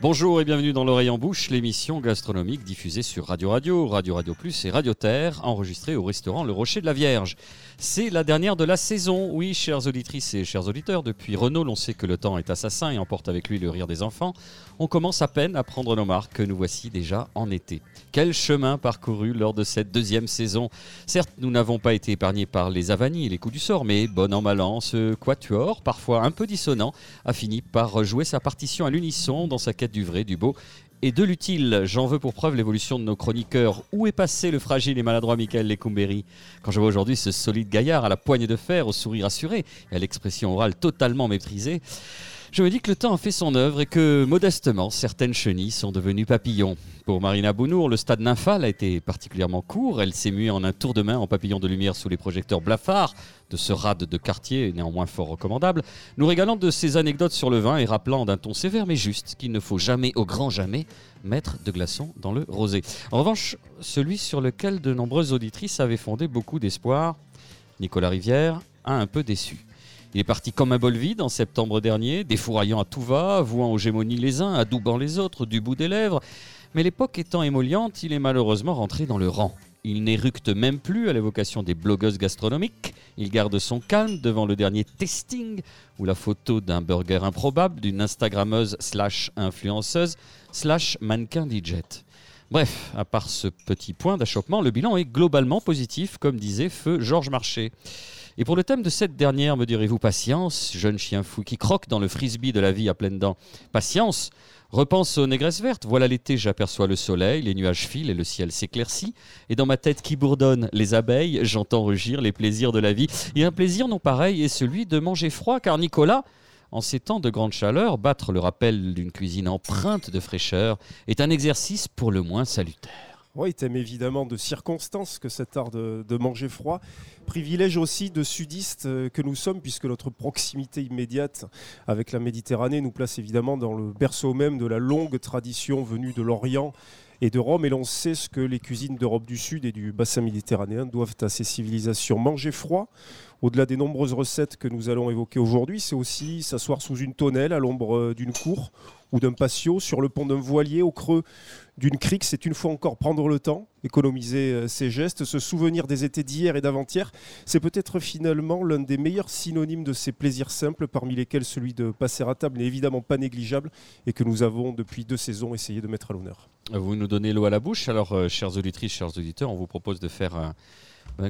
Bonjour et bienvenue dans l'oreille en bouche, l'émission gastronomique diffusée sur Radio Radio, Radio Radio Plus et Radio Terre, enregistrée au restaurant Le Rocher de la Vierge. C'est la dernière de la saison, oui, chères auditrices et chers auditeurs. Depuis Renault, l'on sait que le temps est assassin et emporte avec lui le rire des enfants. On commence à peine à prendre nos marques, nous voici déjà en été. Quel chemin parcouru lors de cette deuxième saison? Certes, nous n'avons pas été épargnés par les avanies et les coups du sort, mais bon an mal an, ce quatuor, parfois un peu dissonant, a fini par jouer sa partition à l'unisson dans sa quête du vrai, du beau et de l'utile. J'en veux pour preuve l'évolution de nos chroniqueurs. Où est passé le fragile et maladroit Michael Lecumberi Quand je vois aujourd'hui ce solide gaillard à la poigne de fer, au sourire assuré et à l'expression orale totalement maîtrisée, je me dis que le temps a fait son œuvre et que, modestement, certaines chenilles sont devenues papillons. Pour Marina Bounour, le stade nymphal a été particulièrement court. Elle s'est mue en un tour de main en papillon de lumière sous les projecteurs blafards de ce rade de quartier, néanmoins fort recommandable, nous régalant de ses anecdotes sur le vin et rappelant d'un ton sévère mais juste qu'il ne faut jamais, au grand jamais, mettre de glaçons dans le rosé. En revanche, celui sur lequel de nombreuses auditrices avaient fondé beaucoup d'espoir, Nicolas Rivière, a un peu déçu. Il est parti comme un bol vide en septembre dernier, défouraillant à tout va, vouant aux gémonies les uns, adoubant les autres du bout des lèvres. Mais l'époque étant émolliente, il est malheureusement rentré dans le rang. Il n'éructe même plus à l'évocation des blogueuses gastronomiques. Il garde son calme devant le dernier testing ou la photo d'un burger improbable d'une Instagrammeuse slash influenceuse slash mannequin DJ. Bref, à part ce petit point d'achoppement, le bilan est globalement positif, comme disait feu Georges Marché. Et pour le thème de cette dernière, me direz-vous patience, jeune chien fou qui croque dans le frisbee de la vie à pleines dents. Patience Repense aux négresses vertes. Voilà l'été, j'aperçois le soleil, les nuages filent et le ciel s'éclaircit. Et dans ma tête qui bourdonne les abeilles, j'entends rugir les plaisirs de la vie. Et un plaisir non pareil est celui de manger froid, car Nicolas, en ces temps de grande chaleur, battre le rappel d'une cuisine empreinte de fraîcheur est un exercice pour le moins salutaire. Oui, thème évidemment de circonstances que cet art de, manger froid. Privilège aussi de sudistes euh, que nous sommes, puisque notre proximité immédiate avec la Méditerranée nous place évidemment dans le berceau même de la longue tradition venue de l'Orient et de Rome. Et l'on sait ce que les cuisines d'Europe du Sud et du bassin méditerranéen doivent à ces civilisations. Manger froid, au-delà des nombreuses recettes que nous allons évoquer aujourd'hui, c'est aussi s'asseoir sous une tonnelle à l'ombre euh, d'une cour ou d'un patio, sur le pont d'un voilier, au creux d'une crique. C'est une fois encore prendre le temps, économiser euh, ses gestes, se souvenir des étés d'hier et d'avant-hier. C'est peut-être finalement l'un des meilleurs synonymes de ces plaisirs simples, parmi lesquels celui de passer à table n'est évidemment pas négligeable et que nous avons depuis deux saisons essayé de mettre à l'honneur. Vous nous donnez l'eau à la bouche. Alors, euh, chers auditrices, chers auditeurs, on vous propose de faire un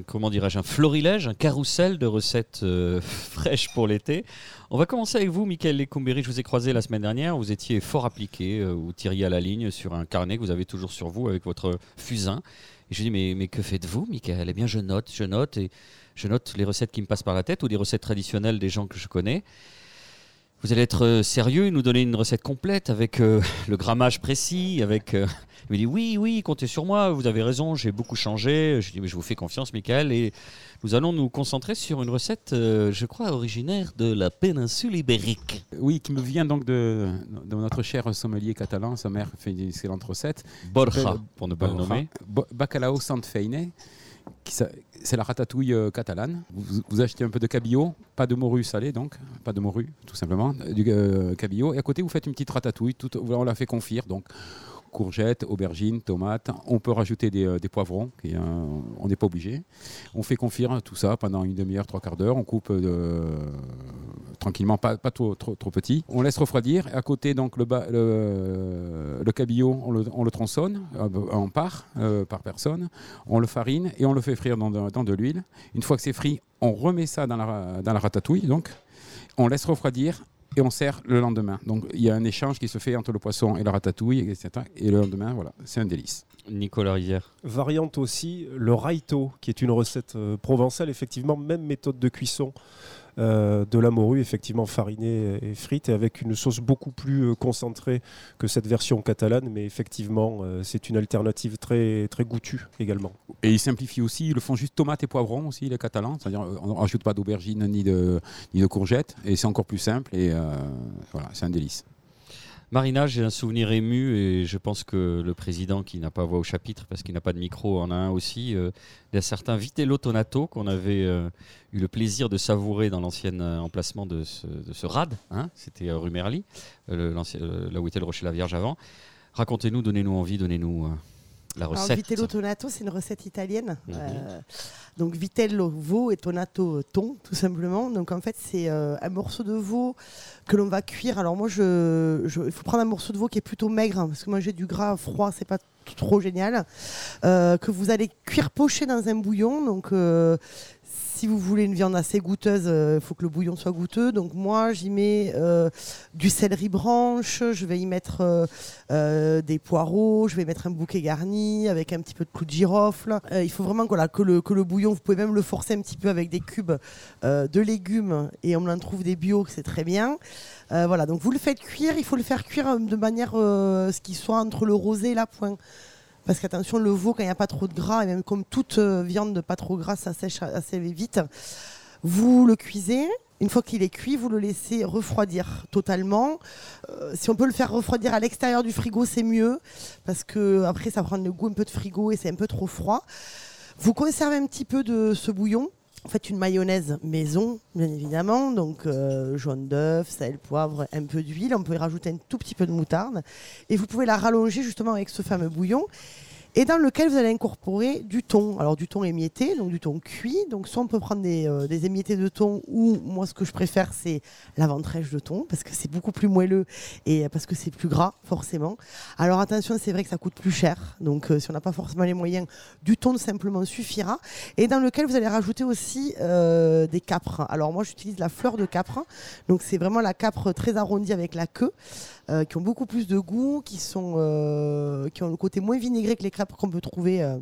comment dirais-je, un florilège, un carrousel de recettes euh, fraîches pour l'été. On va commencer avec vous, Michael Lecumberi. Je vous ai croisé la semaine dernière. Vous étiez fort appliqué. Euh, vous tiriez à la ligne sur un carnet que vous avez toujours sur vous avec votre fusain. Et je dis mais, mais que faites-vous, Michael? Eh bien, je note, je note et je note les recettes qui me passent par la tête ou des recettes traditionnelles des gens que je connais. Vous allez être euh, sérieux et nous donner une recette complète avec le grammage précis, avec il me dit oui, oui, comptez sur moi, vous avez raison, j'ai beaucoup changé. Je dis mais je vous fais confiance, Michael, et nous allons nous concentrer sur une recette, euh, je crois, originaire de la péninsule ibérique. Oui, qui me vient donc de, notre cher sommelier catalan. Sa mère fait une excellente recette. Borja, pour ne pas le nommer. Bacalao Santfeine. C'est la ratatouille euh, catalane. Vous, achetez un peu de cabillaud, pas de morue salée donc, pas de morue tout simplement, du euh, cabillaud. Et à côté, vous faites une petite ratatouille. Tout, on la fait confire donc courgettes, aubergines, tomates. On peut rajouter des, euh, poivrons, euh, on n'est pas obligé. On fait confire tout ça pendant une demi-heure, trois quarts d'heure. On coupe euh, tranquillement, pas, trop, trop, petit. On laisse refroidir. À côté, donc, le, le, cabillaud, on le, tronçonne en part par personne. On le farine et on le fait frire dans de, l'huile. Une fois que c'est frit, on remet ça dans la, dans la ratatouille. Donc, on laisse refroidir et on sert le lendemain. Donc il y a un échange qui se fait entre le poisson et la ratatouille, etc. Et le lendemain, voilà, c'est un délice. Nicolas Rivière. Variante aussi, le raito, qui est une recette euh, provençale, effectivement, même méthode de cuisson. Euh, de la morue effectivement farinée et frite avec une sauce beaucoup plus euh, concentrée que cette version catalane mais effectivement c'est une alternative très, très goûtue également. Et ils simplifient aussi, ils le font juste tomates et poivrons aussi les catalans, c'est-à-dire on ne rajoute pas d'aubergine ni de, ni de courgettes et c'est encore plus simple et voilà c'est un délice. Marina, j'ai un souvenir ému et je pense que le président qui n'a pas voix au chapitre parce qu'il n'a pas de micro en a un aussi. euh, a certains Vitello Tonato qu'on avait euh, eu le plaisir de savourer dans l'ancien euh, emplacement de ce, rad. hein. C'était rue Merly, là où était le Rocher la Vierge avant. Racontez-nous, donnez-nous envie, donnez-nous Alors, vitello tonato, c'est une recette italienne. Mhm. Euh, donc vitello, veau et tonato, thon, tout simplement. Donc en fait, c'est euh, un morceau de veau que l'on va cuire. Alors moi, je, il faut prendre un morceau de veau qui est plutôt maigre, hein, parce que manger du gras froid, c'est pas trop génial. Euh, que vous allez cuire poché dans un bouillon. Donc si vous voulez une viande assez goûteuse, il faut que le bouillon soit goûteux. Donc moi, j'y mets euh, du céleri branche, je vais y mettre euh, euh, des poireaux, je vais mettre un bouquet garni avec un petit peu de clou de girofle. Euh, il faut vraiment que, le, bouillon, vous pouvez même le forcer un petit peu avec des cubes euh, de légumes et on en trouve des bio, c'est très bien. Euh, voilà, donc vous le faites cuire, il faut le faire cuire euh, de manière euh, ce qui soit entre le rosé et la pointe. Parce qu'attention, le veau, quand il n'y a pas trop de gras, et même comme toute euh, viande pas trop grasse, ça sèche assez vite. Vous le cuisez. Une fois qu'il est cuit, vous le laissez refroidir totalement. Euh, si on peut le faire refroidir à l'extérieur du frigo, c'est mieux. Parce que après, ça prend le goût un peu de frigo et c'est un peu trop froid. Vous conservez un petit peu de ce bouillon. En fait, une mayonnaise maison, bien évidemment. Donc, euh, jaune d'œuf, sel, poivre, un peu d'huile. On peut y rajouter un tout petit peu de moutarde. Et vous pouvez la rallonger justement avec ce fameux bouillon. Et dans lequel vous allez incorporer du thon. Alors, du thon émietté, donc du thon cuit. Donc, soit on peut prendre des, euh, des émiettés de thon, ou moi, ce que je préfère, c'est la ventrèche de thon, parce que c'est beaucoup plus moelleux et parce que c'est plus gras, forcément. Alors, attention, c'est vrai que ça coûte plus cher. Donc, euh, si on n'a pas forcément les moyens, du thon simplement suffira et dans lequel vous allez rajouter aussi euh, des capres. Alors moi j'utilise la fleur de capre, donc c'est vraiment la capre très arrondie avec la queue, euh, qui ont beaucoup plus de goût, qui sont euh, qui ont le côté moins vinaigré que les capres qu'on peut trouver euh,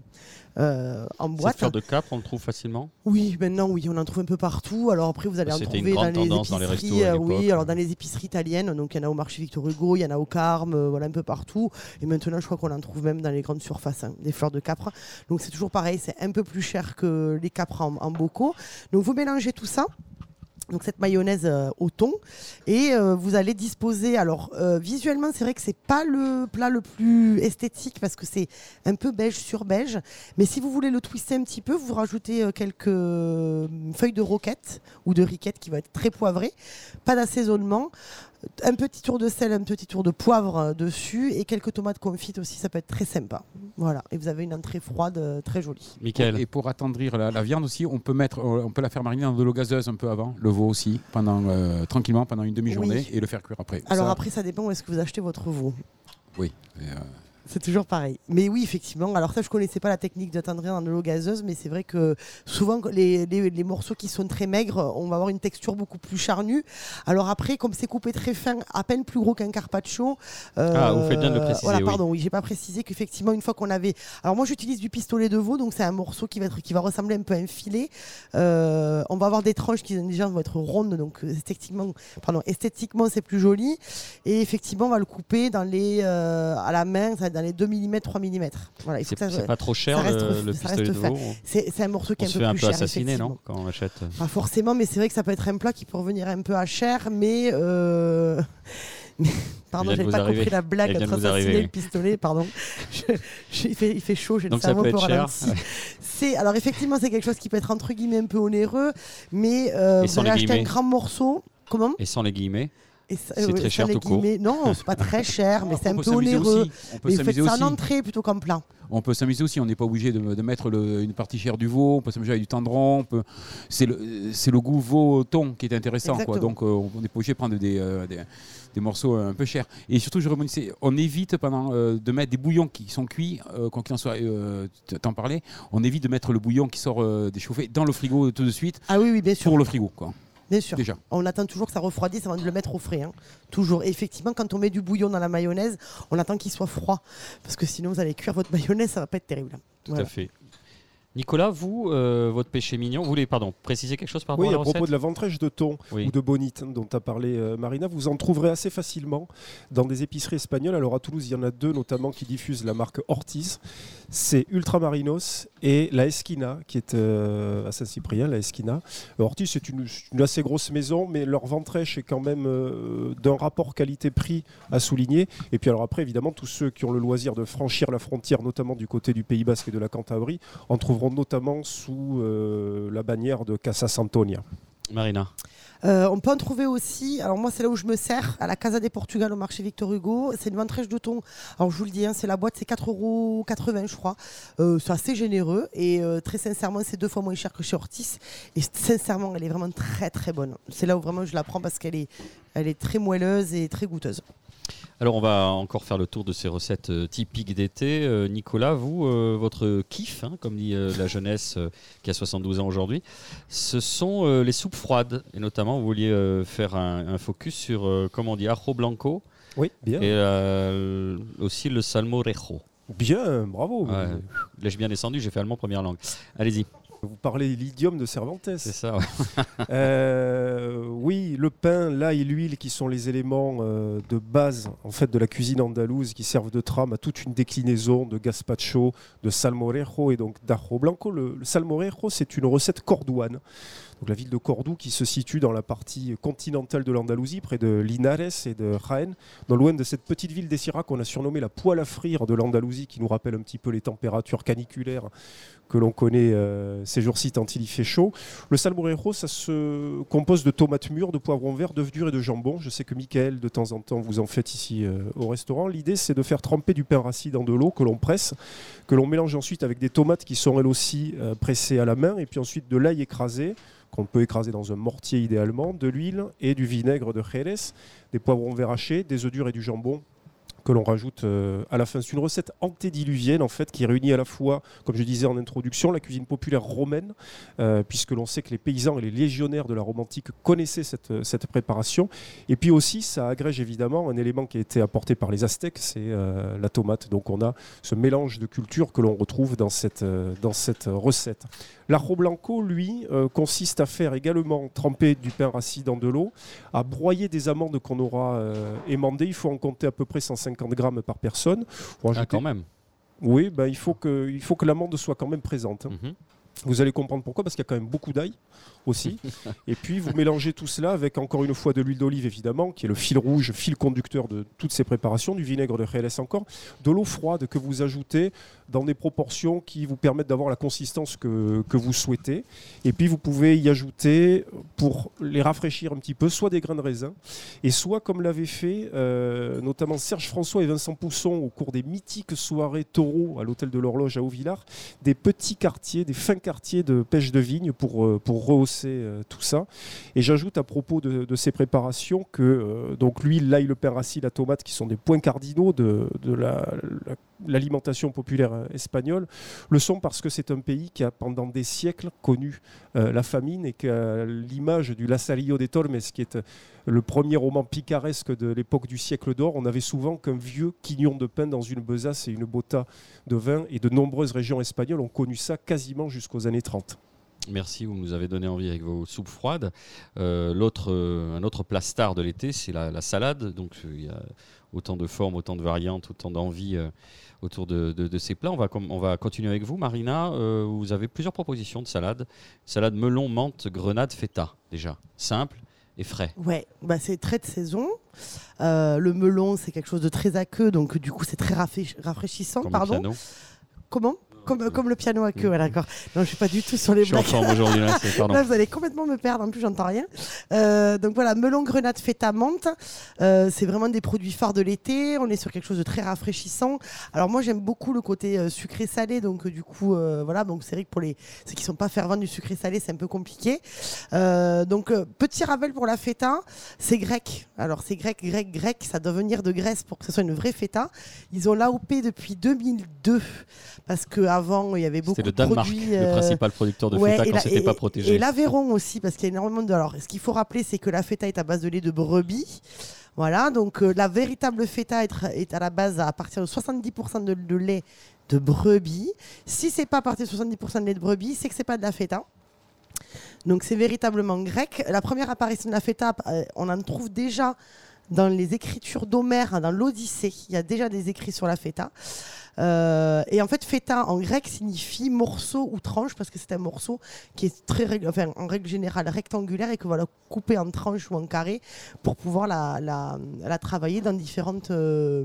euh, en Cette boîte. fleur de cap, on le trouve facilement Oui, maintenant oui, on en trouve un peu partout. Alors après vous allez en trouver dans les tendance dans les épiceries, restos à oui, alors dans les épiceries italiennes, donc il y en a au marché Victor Hugo, il y en a au Carme, voilà un peu partout. Et maintenant je crois qu'on en trouve même dans les grandes surfaces, hein, des fleurs de capre. Donc c'est toujours pareil, c'est un peu plus cher que les capres en, en bocaux. Donc vous mélangez tout ça. Donc cette mayonnaise euh, au thon. Et euh, vous allez disposer. Alors euh, visuellement c'est vrai que c'est pas le plat le plus esthétique parce que c'est un peu beige sur beige. Mais si vous voulez le twister un petit peu vous rajoutez quelques feuilles de roquette ou de riquette qui va être très poivré pas d'assaisonnement un petit tour de sel un petit tour de poivre euh, dessus et quelques tomates confites aussi ça peut être très sympa voilà et vous avez une entrée froide euh, très jolie Michael Et pour attendrir la, la viande aussi, on peut mettre, euh, on peut la faire mariner dans de l'eau gazeuse un peu avant, le veau aussi, pendant euh, tranquillement pendant une demi-journée Oui. et le faire cuire après. alors Ça, après ça dépend où est-ce que vous achetez votre veau oui. Et, euh, C'est toujours pareil. Mais oui, effectivement. Alors ça, je connaissais pas la technique d'attendrir dans de l'eau gazeuse, mais c'est vrai que souvent les, les- les morceaux qui sont très maigres, on va avoir une texture beaucoup plus charnue. Alors après, comme c'est coupé très fin, à peine plus gros qu'un carpaccio. euh, Ah, vous faites bien de le préciser, Voilà, oui. pardon. Oui, j'ai pas précisé qu'effectivement, une fois qu'on avait. Alors moi, j'utilise du pistolet de veau, donc c'est un morceau qui va être, qui va ressembler un peu à un filet. Euh, on va avoir des tranches qui déjà vont être rondes, donc euh, esthétiquement, pardon, esthétiquement, c'est plus joli. Et effectivement, on va le couper dans les, euh, à la main, ça va être dans les 2 mm, 3 mm. Voilà, C'est pas trop cher reste- le, le pistolet de veau c'est un morceau qui est un se peu fait un plus peu cher. assassiner, non. Quand on l'achète? Pas forcément, mais c'est vrai que ça peut être un plat qui peut revenir un peu à cher, mais. euh, Pardon, j'avais pas arriver. compris la blague entre assassiner le pistolet, pardon. Je- je- il, fait, il fait chaud, j'ai le cerveau un peu ralenti. Alors effectivement c'est quelque chose qui peut être entre guillemets un peu onéreux, mais euh, vous allez acheter un grand morceau. Comment? Et sans les guillemets C'est ouais, très cher tout court. Non, c'est pas très cher, mais c'est un peu onéreux. aussi. On peut Mais faites ça en entrée plutôt qu'en plat. On peut s'amuser aussi, on n'est pas obligé de, de mettre le- une partie chère du veau, on peut s'amuser avec du tendron, peut- c'est le, goût veau-thon qui est intéressant. Quoi. Donc euh, on n'est pas obligé de prendre des, euh, des, des morceaux un peu chers. Et surtout, je rebondissais, on évite pendant, euh, de mettre des bouillons qui sont cuits, euh, quoi qu'il en soit, euh, t'en parlais, on évite de mettre le bouillon qui sort euh, des chauffés dans le frigo tout de suite Ah oui, oui, bien sûr. pour le frigo. Quoi. Bien sûr. Déjà. On attend toujours que ça refroidisse avant de le mettre au frais. hein. Toujours. Et effectivement, quand on met du bouillon dans la mayonnaise, on attend qu'il soit froid. Parce que sinon, vous allez cuire votre mayonnaise, ça va pas être terrible. Tout Voilà. à fait. Nicolas, vous, euh, votre péché mignon, vous voulez pardon, préciser quelque chose par rapport Oui, à à la propos recette de la ventrèche de thon Oui. ou de bonite dont as parlé, euh, Marina, vous en trouverez assez facilement dans des épiceries espagnoles. Alors à Toulouse, il y en a deux notamment qui diffusent la marque Ortiz. C'est Ultramarinos et la Esquina, qui est euh, à Saint-Cyprien, la Esquina. Ortiz, c'est une, une assez grosse maison, mais leur ventrèche est quand même d'un rapport qualité-prix à souligner. Et puis alors après, évidemment, tous ceux qui ont le loisir de franchir la frontière, notamment du côté du Pays Basque et de la Cantabrie, en trouveront notamment sous euh, la bannière de Casa Santonia. Marina. Euh, on peut en trouver aussi, alors moi c'est là où je me sers, à la Casa des Portugal au marché Victor Hugo, c'est une ventrèche de thon. Alors je vous le dis, hein, c'est la boîte, c'est 4,80 euros je crois. Euh, c'est assez généreux et euh, très sincèrement c'est deux fois moins cher que chez Ortis. Et sincèrement elle est vraiment très très bonne. C'est là où vraiment je la prends parce qu'elle est, elle est très moelleuse et très goûteuse. Alors on va encore faire le tour de ces recettes euh, typiques d'été. Euh, Nicolas, vous, euh, votre kiff, hein, comme dit la jeunesse qui a 72 ans aujourd'hui, ce sont les soupes froides. Et notamment, vous vouliez faire un, un focus sur, comment on dit, ajo blanco Oui, bien. et euh, aussi le salmorejo. Bien, bravo. Ouais. Là, j'ai bien descendu, j'ai fait allemand première langue. Allez-y, Vous parlez l'idiome de Cervantes. c'est ça. Euh, oui, le pain, l'ail l'huile qui sont les éléments euh, de base en fait de la cuisine andalouse qui servent de trame à toute une déclinaison de gazpacho, de salmorejo et donc d'ajo blanco. Le, le salmorejo, c'est une recette cordouane. Donc la ville de Cordoue qui se situe dans la partie continentale de l'Andalousie, près de Linares et de Jaén, non loin de cette petite ville d'Essira qu'on a surnommée la poêle à frire de l'Andalousie, qui nous rappelle un petit peu les températures caniculaires que l'on connaît euh, ces jours-ci tant il y fait chaud. Le salmorejo, ça se compose de tomates mûres, de poivrons verts, d'œufs durs et de jambon. Je sais que Michael, de temps en temps, vous en faites ici euh, au restaurant. L'idée, c'est de faire tremper du pain rassis dans de l'eau que l'on presse, que l'on mélange ensuite avec des tomates qui sont elles aussi euh, pressées à la main, et puis ensuite de l'ail écrasé qu'on peut écraser dans un mortier idéalement, de l'huile et du vinaigre de Jerez, des poivrons verts hachés, des œufs durs et du jambon que l'on rajoute euh, à la fin. C'est une recette antédiluvienne en fait qui réunit à la fois, comme je disais en introduction, la cuisine populaire romaine, euh, puisque l'on sait que les paysans et les légionnaires de la Rome antique connaissaient cette, cette préparation. Et puis aussi, ça agrège évidemment un élément qui a été apporté par les Aztèques, c'est euh, la tomate. Donc on a ce mélange de cultures que l'on retrouve dans cette, euh, dans cette recette. L'ajo blanco, lui, euh, consiste à faire également tremper du pain rassis dans de l'eau, à broyer des amandes qu'on aura euh, émandées. Il faut en compter à peu près 150 grammes par personne. Ah, quand même. Oui, ben, il faut que, il faut que l'amande soit quand même présente. hein. Mhm. Vous allez comprendre pourquoi, parce qu'il y a quand même beaucoup d'ail aussi. et puis vous mélangez tout cela avec encore une fois de l'huile d'olive évidemment, qui est le fil rouge, fil conducteur de toutes ces préparations, du vinaigre de Jerez encore, de l'eau froide que vous ajoutez dans des proportions qui vous permettent d'avoir la consistance que, que vous souhaitez. Et puis vous pouvez y ajouter, pour les rafraîchir un petit peu, soit des grains de raisin, et soit comme l'avaient fait euh, notamment Serge François et Vincent Pousson au cours des mythiques soirées taureaux à l'hôtel de l'horloge à Auvillard, des petits quartiers, des fins quartiers de pêche de vigne pour, euh, pour rehausser euh, tout ça. Et j'ajoute à propos de, ces préparations que euh, donc l'huile, l'ail, le rassis, la tomate, qui sont des points cardinaux de, de la- la- l'alimentation populaire euh, espagnole, le sont parce que c'est un pays qui a pendant des siècles connu la famine et qu'à l'image du Lasalillo de Tormes, qui est le premier roman picaresque de l'époque du siècle d'or, on avait souvent qu'un vieux quignon de pain dans une besace et une botta de vin, et de nombreuses régions espagnoles ont connu ça quasiment jusqu'aux années 30. Merci, vous nous avez donné envie avec vos soupes froides. Euh, l'autre, euh, un autre plat star de l'été, c'est la, la salade. Donc euh, il y a autant de formes, autant de variantes, autant d'envie euh, autour de, de- de ces plats. On va, on va continuer avec vous, Marina. Vous avez plusieurs propositions de salade. Salade melon, menthe, grenade, feta, déjà. Simple et frais. Ouais, bah c'est très de saison. Le melon, c'est quelque chose de très aqueux, donc du coup, c'est très rafraîch- rafraîchissant. Comme pardon. Comment? Comme, comme le piano à queue, ouais, d'accord. Non, je suis pas du tout sur les Je suis en blagues. forme aujourd'hui. là, Pardon. Là, vous allez complètement me perdre, en plus, j'entends rien. Euh, donc voilà, melon, grenade, feta, menthe. Euh, c'est vraiment des produits phares de l'été. On est sur quelque chose de très rafraîchissant. Alors moi, j'aime beaucoup le côté euh, sucré-salé. Donc du coup, voilà. Donc c'est vrai que pour les ceux qui sont pas fervents du sucré-salé, c'est un peu compliqué. Donc petit rappel pour la feta, c'est grec. Alors c'est grec, grec, grec. Ça doit venir de Grèce pour que ce soit une vraie feta. Ils ont l'AOP depuis 2002 parce qu'avant il y avait beaucoup C'était le de Danemark, produits. le euh, principal producteur de Ouais, feta et quand c'était pas protégé. Et l'Aveyron aussi, parce qu'il y a énormément de. Alors, ce qu'il faut rappeler, c'est que la feta est à base de lait de brebis. Voilà, donc euh, la véritable feta est, est à la base à partir de 70% de, de lait de brebis. Si c'est pas à partir de 70% de lait de brebis, c'est que c'est pas de la feta. Donc c'est véritablement grec. La première apparition de la feta, euh, on en trouve déjà dans les écritures d'Homère, dans l'Odyssée. Il y a déjà des écrits sur la feta. Euh, et en fait, feta en grec signifie morceau ou tranche parce que c'est un morceau qui est très, enfin, en règle générale rectangulaire et que voilà couper en tranches ou en carré pour pouvoir la, la, la travailler dans différentes euh,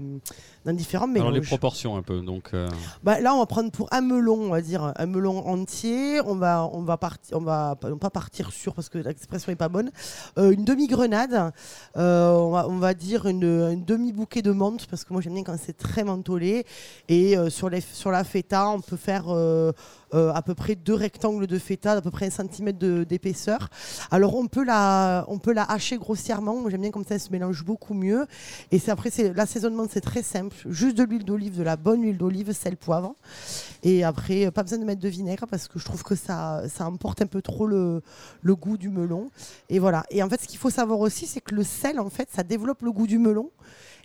dans différents Alors les mélanges. proportions un peu. Donc, euh, Bah, là, on va prendre pour un melon, on va dire un melon entier. On va, on va partir, on va non pas partir sur parce que l'expression est pas bonne. Euh, une demi grenade. on, va, on va dire une, une demi bouquet de menthe parce que moi j'aime bien quand c'est très mentholé. Et euh, sur la feta, on peut faire euh, euh, à peu près deux rectangles de feta d'à peu près un centimètre d'épaisseur. Alors on peut la, hacher grossièrement. Moi j'aime bien comme ça, elle se mélange beaucoup mieux. Et après, l'assaisonnement, c'est très simple. Juste de l'huile d'olive, de la bonne huile d'olive, sel, poivre. Et après, pas besoin de mettre de vinaigre parce que je trouve que ça, ça emporte un peu trop le, le goût du melon. Et voilà. Et en fait, ce qu'il faut savoir aussi, c'est que le sel, en fait, ça développe le goût du melon.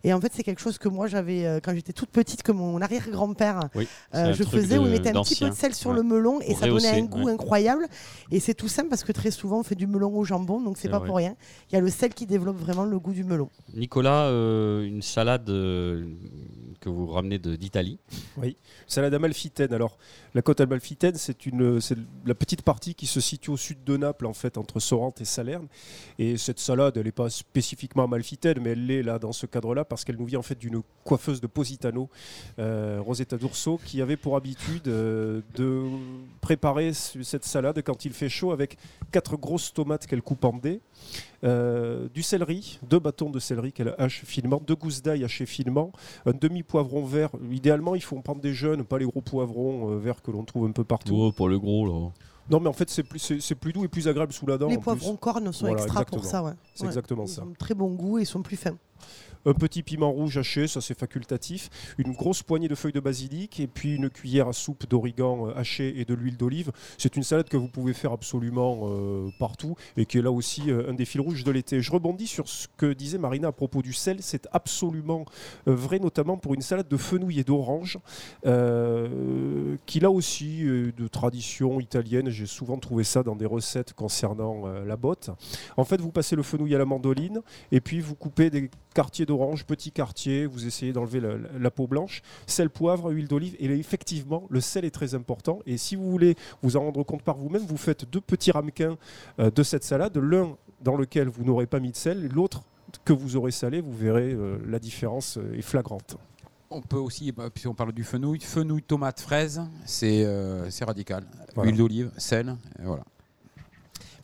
Et en fait, c'est quelque chose que moi j'avais euh, quand j'étais toute petite, que mon arrière-grand-père oui, euh, je faisais, où il mettait un petit peu de sel sur Ouais. le melon et ça donnait un goût ouais. incroyable. Et c'est tout simple parce que très souvent on fait du melon au jambon, donc c'est pas vrai. pour rien. Il y a le sel qui développe vraiment le goût du melon. Nicolas, euh, une salade que vous ramenez d'Italie. Salade amalfitaine. Alors, la côte amalfitaine, c'est une, c'est la petite partie qui se situe au sud de Naples, en fait, entre Sorrente et Salerne. Et cette salade, elle n'est pas spécifiquement amalfitaine, mais elle l'est là dans ce cadre-là parce qu'elle nous vient en fait d'une coiffeuse de Positano, euh, Rosetta D'Urso, qui avait pour habitude euh, de préparer ce- cette salade quand il fait chaud avec quatre grosses tomates qu'elle coupe en dés. euh, du céleri, deux bâtons de céleri qu'elle hache finement, deux gousses d'ail hachées finement, un demi-poivron vert. Idéalement, il faut en prendre des jeunes, pas les gros poivrons euh, verts que l'on trouve un peu partout. Oh, pour le gros, là. Non, mais en fait, c'est plus, c'est, c'est plus doux et plus agréable sous la dent. Les poivrons cornes sont Voilà, extra pour ça. Ouais. C'est Ouais. exactement Ils ça. ont très bon goût et ils sont plus fins. Un petit piment rouge haché, ça c'est facultatif. Une grosse poignée de feuilles de basilic et puis une cuillère à soupe d'origan euh, haché et de l'huile d'olive. C'est une salade que vous pouvez faire absolument euh, partout et qui est là aussi euh, un des fils rouges de l'été. Je rebondis sur ce que disait Marina à propos du sel. C'est absolument vrai, notamment pour une salade de fenouil et d'orange, qui là aussi de tradition italienne. J'ai souvent trouvé ça dans des recettes concernant la botte. En fait, vous passez le fenouil à la mandoline et puis vous coupez des quartiers d'orange, petits quartiers, vous essayez d'enlever la, peau blanche, sel, poivre, huile d'olive. Et là, effectivement, le sel est très important. Et si vous voulez vous en rendre compte par vous-même, vous faites deux petits ramequins euh, de cette salade, l'un dans lequel vous n'aurez pas mis de sel, l'autre que vous aurez salé, vous verrez euh, la différence euh, est flagrante. On peut aussi, bah, si on parle du fenouil, fenouil, tomate, fraise, c'est euh, radical. Voilà. Huile d'olive, sel, et voilà.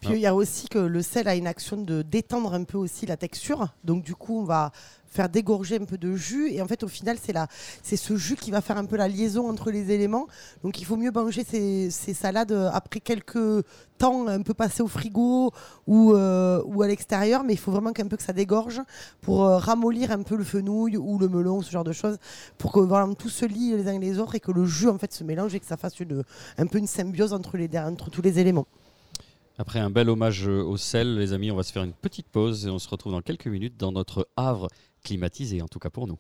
Puis il y a aussi que le sel a une action de détendre un peu aussi la texture. Donc du coup, on va faire dégorger un peu de jus. Et en fait au final c'est la c'est ce jus qui va faire un peu la liaison entre les éléments. Donc il faut mieux manger ces, ces salades euh, après quelques temps un peu passé au frigo ou, euh, ou à l'extérieur. Mais il faut vraiment qu'un peu que ça dégorge pour euh, ramollir un peu le fenouil ou le melon ce genre de choses pour que voilà, tout se lie les uns les autres et que le jus en fait se mélange et que ça fasse une, un peu une symbiose entre, les, entre tous les éléments Après un bel hommage au sel, les amis, on va se faire une petite pause et on se retrouve dans quelques minutes dans notre havre climatisé, en tout cas pour nous.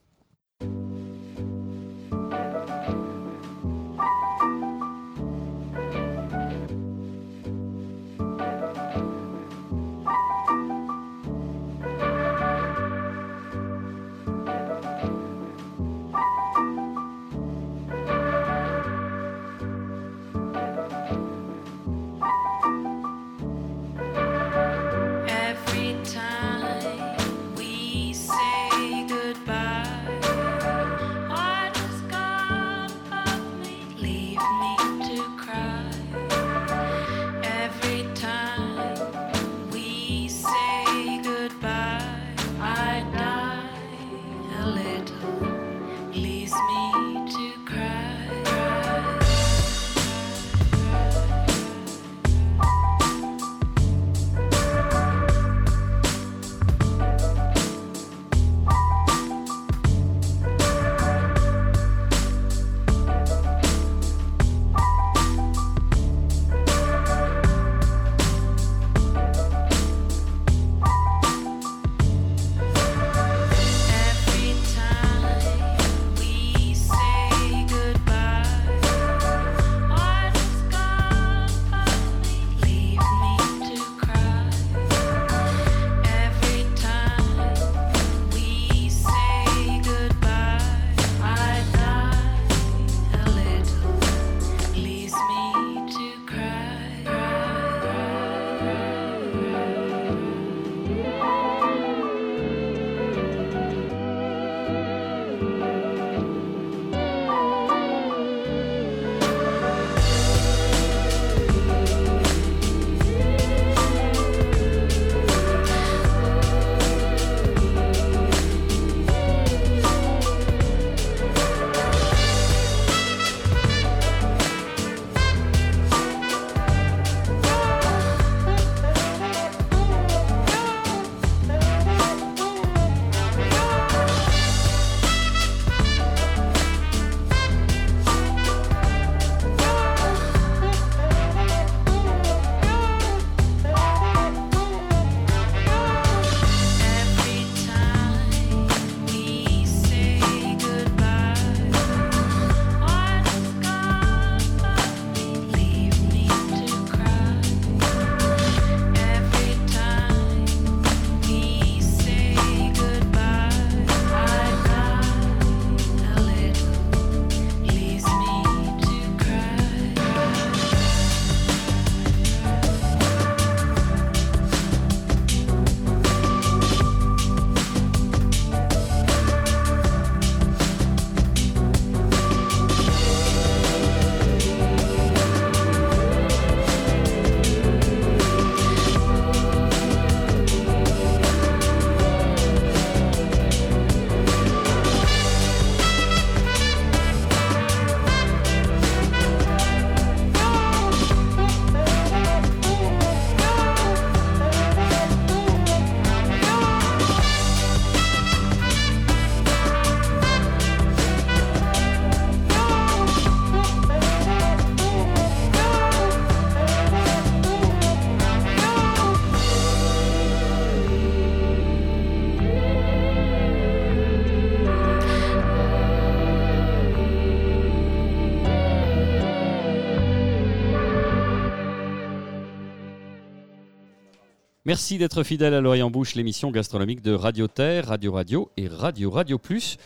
Merci d'être fidèle à l'Orient Bouche, l'émission gastronomique de Radio Terre, Radio Radio et Radio Radio Plus,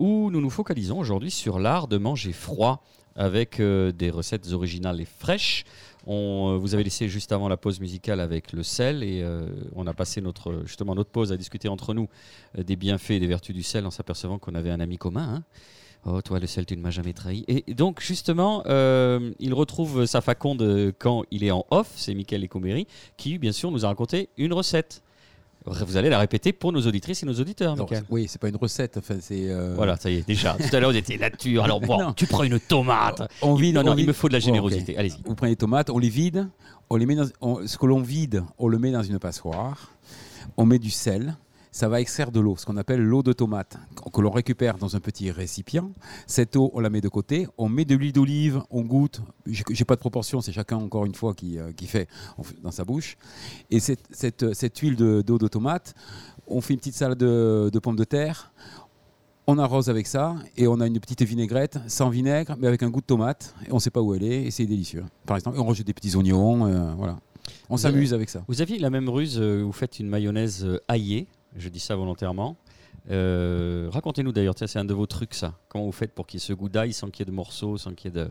où nous nous focalisons aujourd'hui sur l'art de manger froid avec euh, des recettes originales et fraîches. On, euh, vous avez laissé juste avant la pause musicale avec le sel et euh, on a passé notre, justement notre pause à discuter entre nous des bienfaits et des vertus du sel en s'apercevant qu'on avait un ami commun. hein. Oh, toi, le sel, tu ne m'as jamais trahi. Et donc, justement, euh, il retrouve sa faconde quand il est en off, c'est Michael Ecoméry, qui, bien sûr, nous a raconté une recette. Vous allez la répéter pour nos auditrices et nos auditeurs, Michael. oui, c'est pas une recette. Enfin, c'est. euh, Voilà, ça y est, déjà. Tout à l'heure, on était là-dessus. Alors, bon, Non. tu prends une tomate. On vide, non, non, on il me faut de la générosité. Allez-y. Vous prenez les tomates, on les vide, on les met dans, on- ce que l'on vide, on le met dans une passoire, on met du sel, ça va extraire de l'eau, ce qu'on appelle l'eau de tomate, que l'on récupère dans un petit récipient. Cette eau, on la met de côté, on met de l'huile d'olive, on goûte. J'ai pas de proportion, c'est chacun encore une fois qui, euh, qui fait dans sa bouche. Et cette, cette, cette huile de- d'eau de, tomate, on fait une petite salade de, de pommes de terre. On arrose avec ça et on a une petite vinaigrette sans vinaigre mais avec un goût de tomate et on ne sait pas où elle est et c'est délicieux. Par exemple, on rajoute des petits oignons, euh, voilà. On s'amuse avec ça. Vous aviez la même ruse, euh, vous faites une mayonnaise euh, aillée, je dis ça volontairement. Euh, Racontez-nous d'ailleurs, c'est un de vos trucs ça. Comment vous faites pour qu'il y ait ce d'ail sans qu'il y ait de morceaux, sans qu'il y ait de.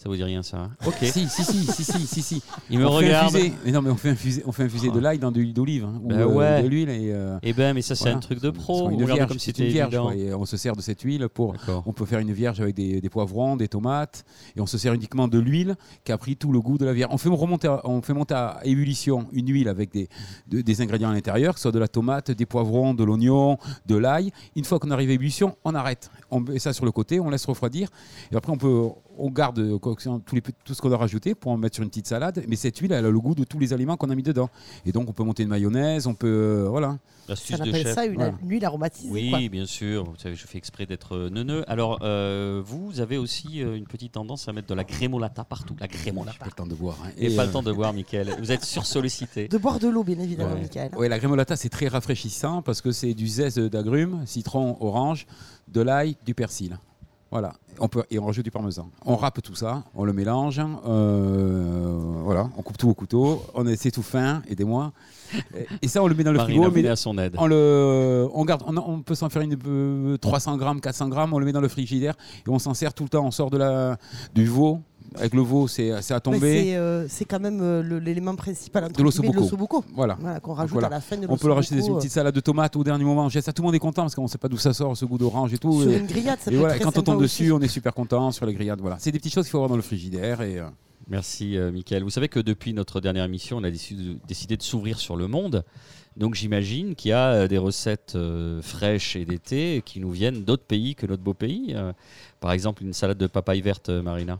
Ça vous dit rien ça hein Ok. Si, si, si, si, si, si, si. Il me on regarde. mais non, mais on fait infuser, on fait infuser de l'ail dans de l'huile d'olive hein, ou Ben euh, ouais. de l'huile et. euh, Eh ben, mais ça c'est voilà. un truc de pro. Une vierge, comme c'est c'était une vierge, évident. quoi, et on se sert de cette huile pour. D'accord. On peut faire une vierge avec des, des poivrons, des tomates, et on se sert uniquement de l'huile qui a pris tout le goût de la vierge. On fait remonter, à- on fait monter à ébullition une huile avec des, de- des ingrédients à l'intérieur, que ce soit de la tomate, des poivrons, de l'oignon, de l'ail. Une fois qu'on arrive à ébullition, on arrête. On met ça sur le côté, on laisse refroidir, et après on peut, on garde euh, tous les, tout ce qu'on a rajouté pour en mettre sur une petite salade. Mais cette huile, elle a le goût de tous les aliments qu'on a mis dedans. Et donc on peut monter une mayonnaise, on peut, euh, voilà. Ça L'astuce de chef. ça une, Voilà. huile aromatisée. Oui, quoi. bien sûr. Vous savez, je fais exprès d'être euh, neuneux. Alors, euh, vous avez aussi une petite tendance à mettre de la grémolata partout. La grémolata. pas le temps de boire. hein. Et, pas le temps de boire, Michael. Vous êtes sursollicité. De boire de l'eau, bien évidemment, Ouais. Michael. Ouais, la grémolata, c'est très rafraîchissant parce que c'est du zeste d'agrumes, citron, orange, de l'ail, du persil. Voilà. On peut, et on rajoute du parmesan. On râpe tout ça, on le mélange, euh, voilà, on coupe tout au couteau, on c'est tout fin, aidez-moi. Et- ça, on le met dans le frigo. mais à son aide. on, le, on, garde, on, on peut s'en faire une, euh, 300 grammes, 400 grammes, on le met dans le frigidaire et on s'en sert tout le temps. On sort de la, du veau. Avec le veau, c'est, c'est à tomber. C'est euh, c'est quand même euh, l'élément principal entre De l'ossobuco. Voilà. Voilà, qu'on rajoute Voilà. à la fin de On peut le rajouter dans une petite salade de tomates au dernier moment. Ça, tout le monde est content parce qu'on ne sait pas d'où ça sort, ce goût d'orange et tout. euh, Sur Et- une grillade, ça Et peut voilà, être très quand on tombe aussi. dessus, on est super content sur les grillades. Voilà, c'est des petites choses qu'il faut avoir dans le frigidaire. Et, euh, Merci, euh, Michael. Vous savez que depuis notre dernière émission, on a décidé de, s'ouvrir sur le monde. Donc, j'imagine qu'il y a euh, des recettes euh, fraîches et d'été qui nous viennent d'autres pays que notre beau pays. Euh, par exemple, une salade de papaye verte, euh, Marina.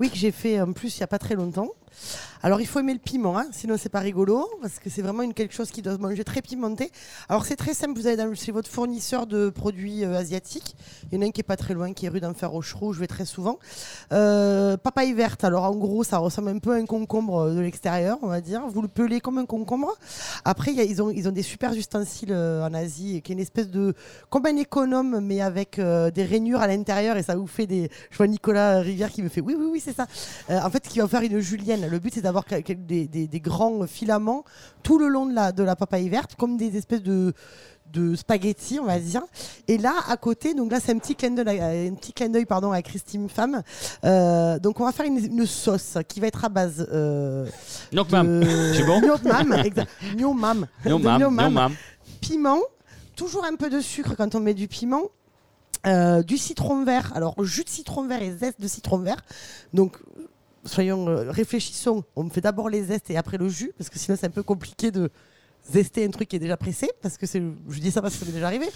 Oui, que j'ai fait en plus il n'y a pas très longtemps. Alors il faut aimer le piment, hein, sinon c'est pas rigolo, parce que c'est vraiment une, quelque chose qui doit se manger très pimenté. Alors c'est très simple, vous allez chez votre fournisseur de produits euh, asiatiques. Il y en a un qui est pas très loin, qui est rue d'Enfer Rochereau, où je vais très souvent. Euh, papaye verte, alors en gros ça ressemble un peu à un concombre euh, de l'extérieur, on va dire. Vous le pelez comme un concombre. Après ils, ont, des super ustensiles euh, en Asie, qui est une espèce de... comme un économe, mais avec des rainures à l'intérieur, et ça vous fait des... Je vois Nicolas Rivière qui me fait oui, oui, oui, c'est ça. En fait, qui va faire une julienne. Le but, c'est d'avoir des, des- des grands filaments tout le long de la, de la papaye verte, comme des espèces de de spaghettis, on va dire. Et là, à côté, donc là, c'est un petit clin d'œil, euh, un petit clin d'œil, pardon, à Christine Femme. Euh, donc, on va faire une, une sauce qui va être à base. Euh, mam. C'est bon Gnon mam, Non, mam. mam. Piment, toujours un peu de sucre quand on met du piment. Euh, du citron vert, alors jus de citron vert et zeste de citron vert. Donc, soyons euh, réfléchissons. On fait d'abord les zestes et après le jus, parce que sinon c'est un peu compliqué de zester un truc qui est déjà pressé, parce que c'est, je dis ça parce que ça m'est déjà arrivé.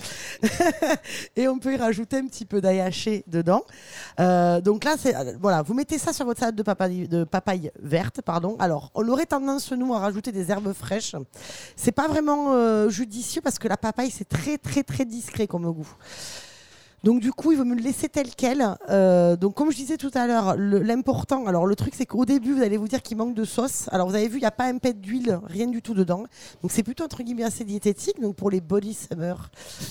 et on peut y rajouter un petit peu d'ail haché dedans. Euh, donc là, c'est euh, voilà, vous mettez ça sur votre salade de papaye, verte, pardon. Alors, on aurait tendance nous à rajouter des herbes fraîches. C'est pas vraiment judicieux parce que la papaye c'est très très très discret comme goût. Donc du coup, il vaut me le laisser tel quel. Euh, donc comme je disais tout à l'heure, l'important, alors le truc c'est qu'au début, vous allez vous dire qu'il manque de sauce. Alors vous avez vu, il n'y a pas un pet d'huile, rien du tout dedans. Donc c'est plutôt entre guillemets assez diététique. Donc pour les body summer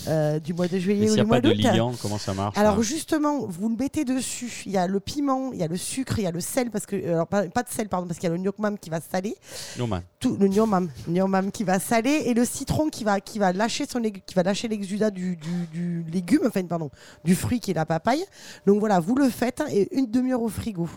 euh, du mois de Et juillet ou n'y a du mois pas de liant, comment ça marche Alors là justement, vous le mettez dessus. Il y a le piment, il y a le sucre, il y a le sel parce que alors pas, pas de sel pardon parce qu'il y a le gnocchmam qui va saler, Non, man. tout le gnocchmam, gnocchmam qui va saler et le citron qui va qui va lâcher son qui va lâcher l'exudat du, du, du légume, enfin pardon, du fruit qui est la papaye. Donc voilà, vous le faites et une demi-heure au frigo.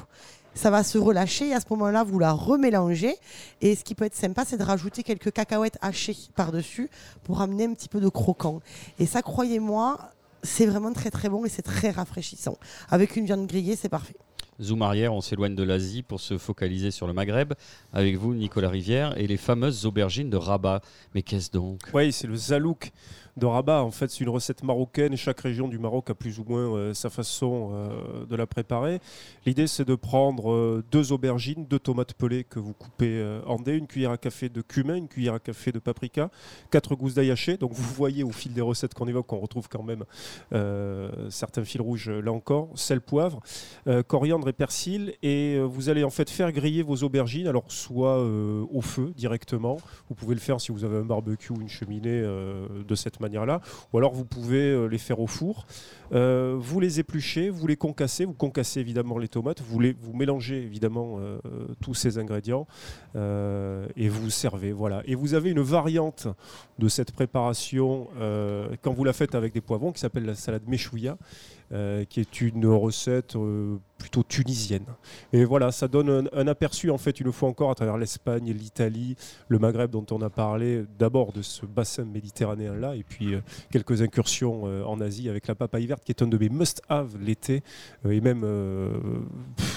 Ça va se relâcher et à ce moment-là, vous la remélangez. Et ce qui peut être sympa, c'est de rajouter quelques cacahuètes hachées par-dessus pour amener un petit peu de croquant. Et ça, croyez-moi, c'est vraiment très très bon et c'est très rafraîchissant. Avec une viande grillée, c'est parfait. Zoom arrière, on s'éloigne de l'Asie pour se focaliser sur le Maghreb. Avec vous, Nicolas Rivière, et les fameuses aubergines de Rabat. Mais qu'est-ce donc? Oui, c'est le zalouk de Rabat. En fait, c'est une recette marocaine. Chaque région du Maroc a plus ou moins euh, sa façon euh, de la préparer. L'idée, c'est de prendre euh, deux aubergines, deux tomates pelées que vous coupez en dés, une cuillère à café de cumin, une cuillère à café de paprika, quatre gousses d'ail. Donc, vous voyez au fil des recettes qu'on évoque, qu'on retrouve quand même certains fils rouges là encore, sel, poivre, coriandre et persil. Et vous allez en fait faire griller vos aubergines, alors soit au feu directement, vous pouvez le faire si vous avez un barbecue ou une cheminée de cette manière-là. Ou alors vous pouvez euh, les faire au four. Euh, vous les épluchez, vous les concassez. Vous concassez évidemment les tomates. Vous, les, vous mélangez évidemment euh, tous ces ingrédients et vous servez. Voilà. Et vous avez une variante de cette préparation quand vous la faites avec des poivrons qui s'appelle la salade meshouya. Euh, qui est une recette euh, plutôt tunisienne. Et voilà, ça donne un, aperçu en fait une fois encore à travers l'Espagne, l'Italie, le Maghreb dont on a parlé d'abord de ce bassin méditerranéen là et puis euh, quelques incursions en Asie avec la papaye verte qui est un de mes must-have l'été et même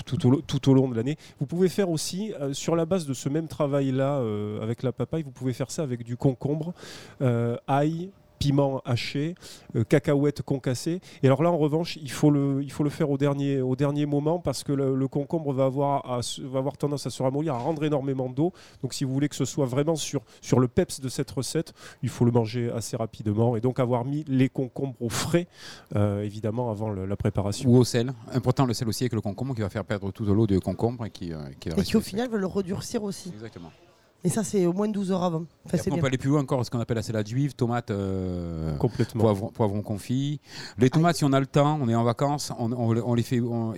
tout, au, tout au long de l'année. Vous pouvez faire aussi sur la base de ce même travail là avec la papaye, vous pouvez faire ça avec du concombre, ail, piment haché, euh, cacahuètes concassées. Et alors là, en revanche, il faut le, il faut le faire au dernier, au dernier moment parce que le, le concombre va avoir, à va avoir tendance à se ramollir, à rendre énormément d'eau. Donc si vous voulez que ce soit vraiment sur, sur le peps de cette recette, il faut le manger assez rapidement et donc avoir mis les concombres au frais, euh, évidemment, avant le- la préparation. Ou au sel. Important le sel aussi avec le concombre qui va faire perdre toute l'eau de concombre et qui, euh, qui Et qui au final veut le redurcir aussi. Exactement. Et ça, c'est au moins 12 heures avant. Enfin, après, on peut aller plus loin encore, ce qu'on appelle la salade juive, tomates, euh, Complètement. poivron, poivron confit. Les tomates, si on a le temps, on est en vacances, on, on- on les, fait, on,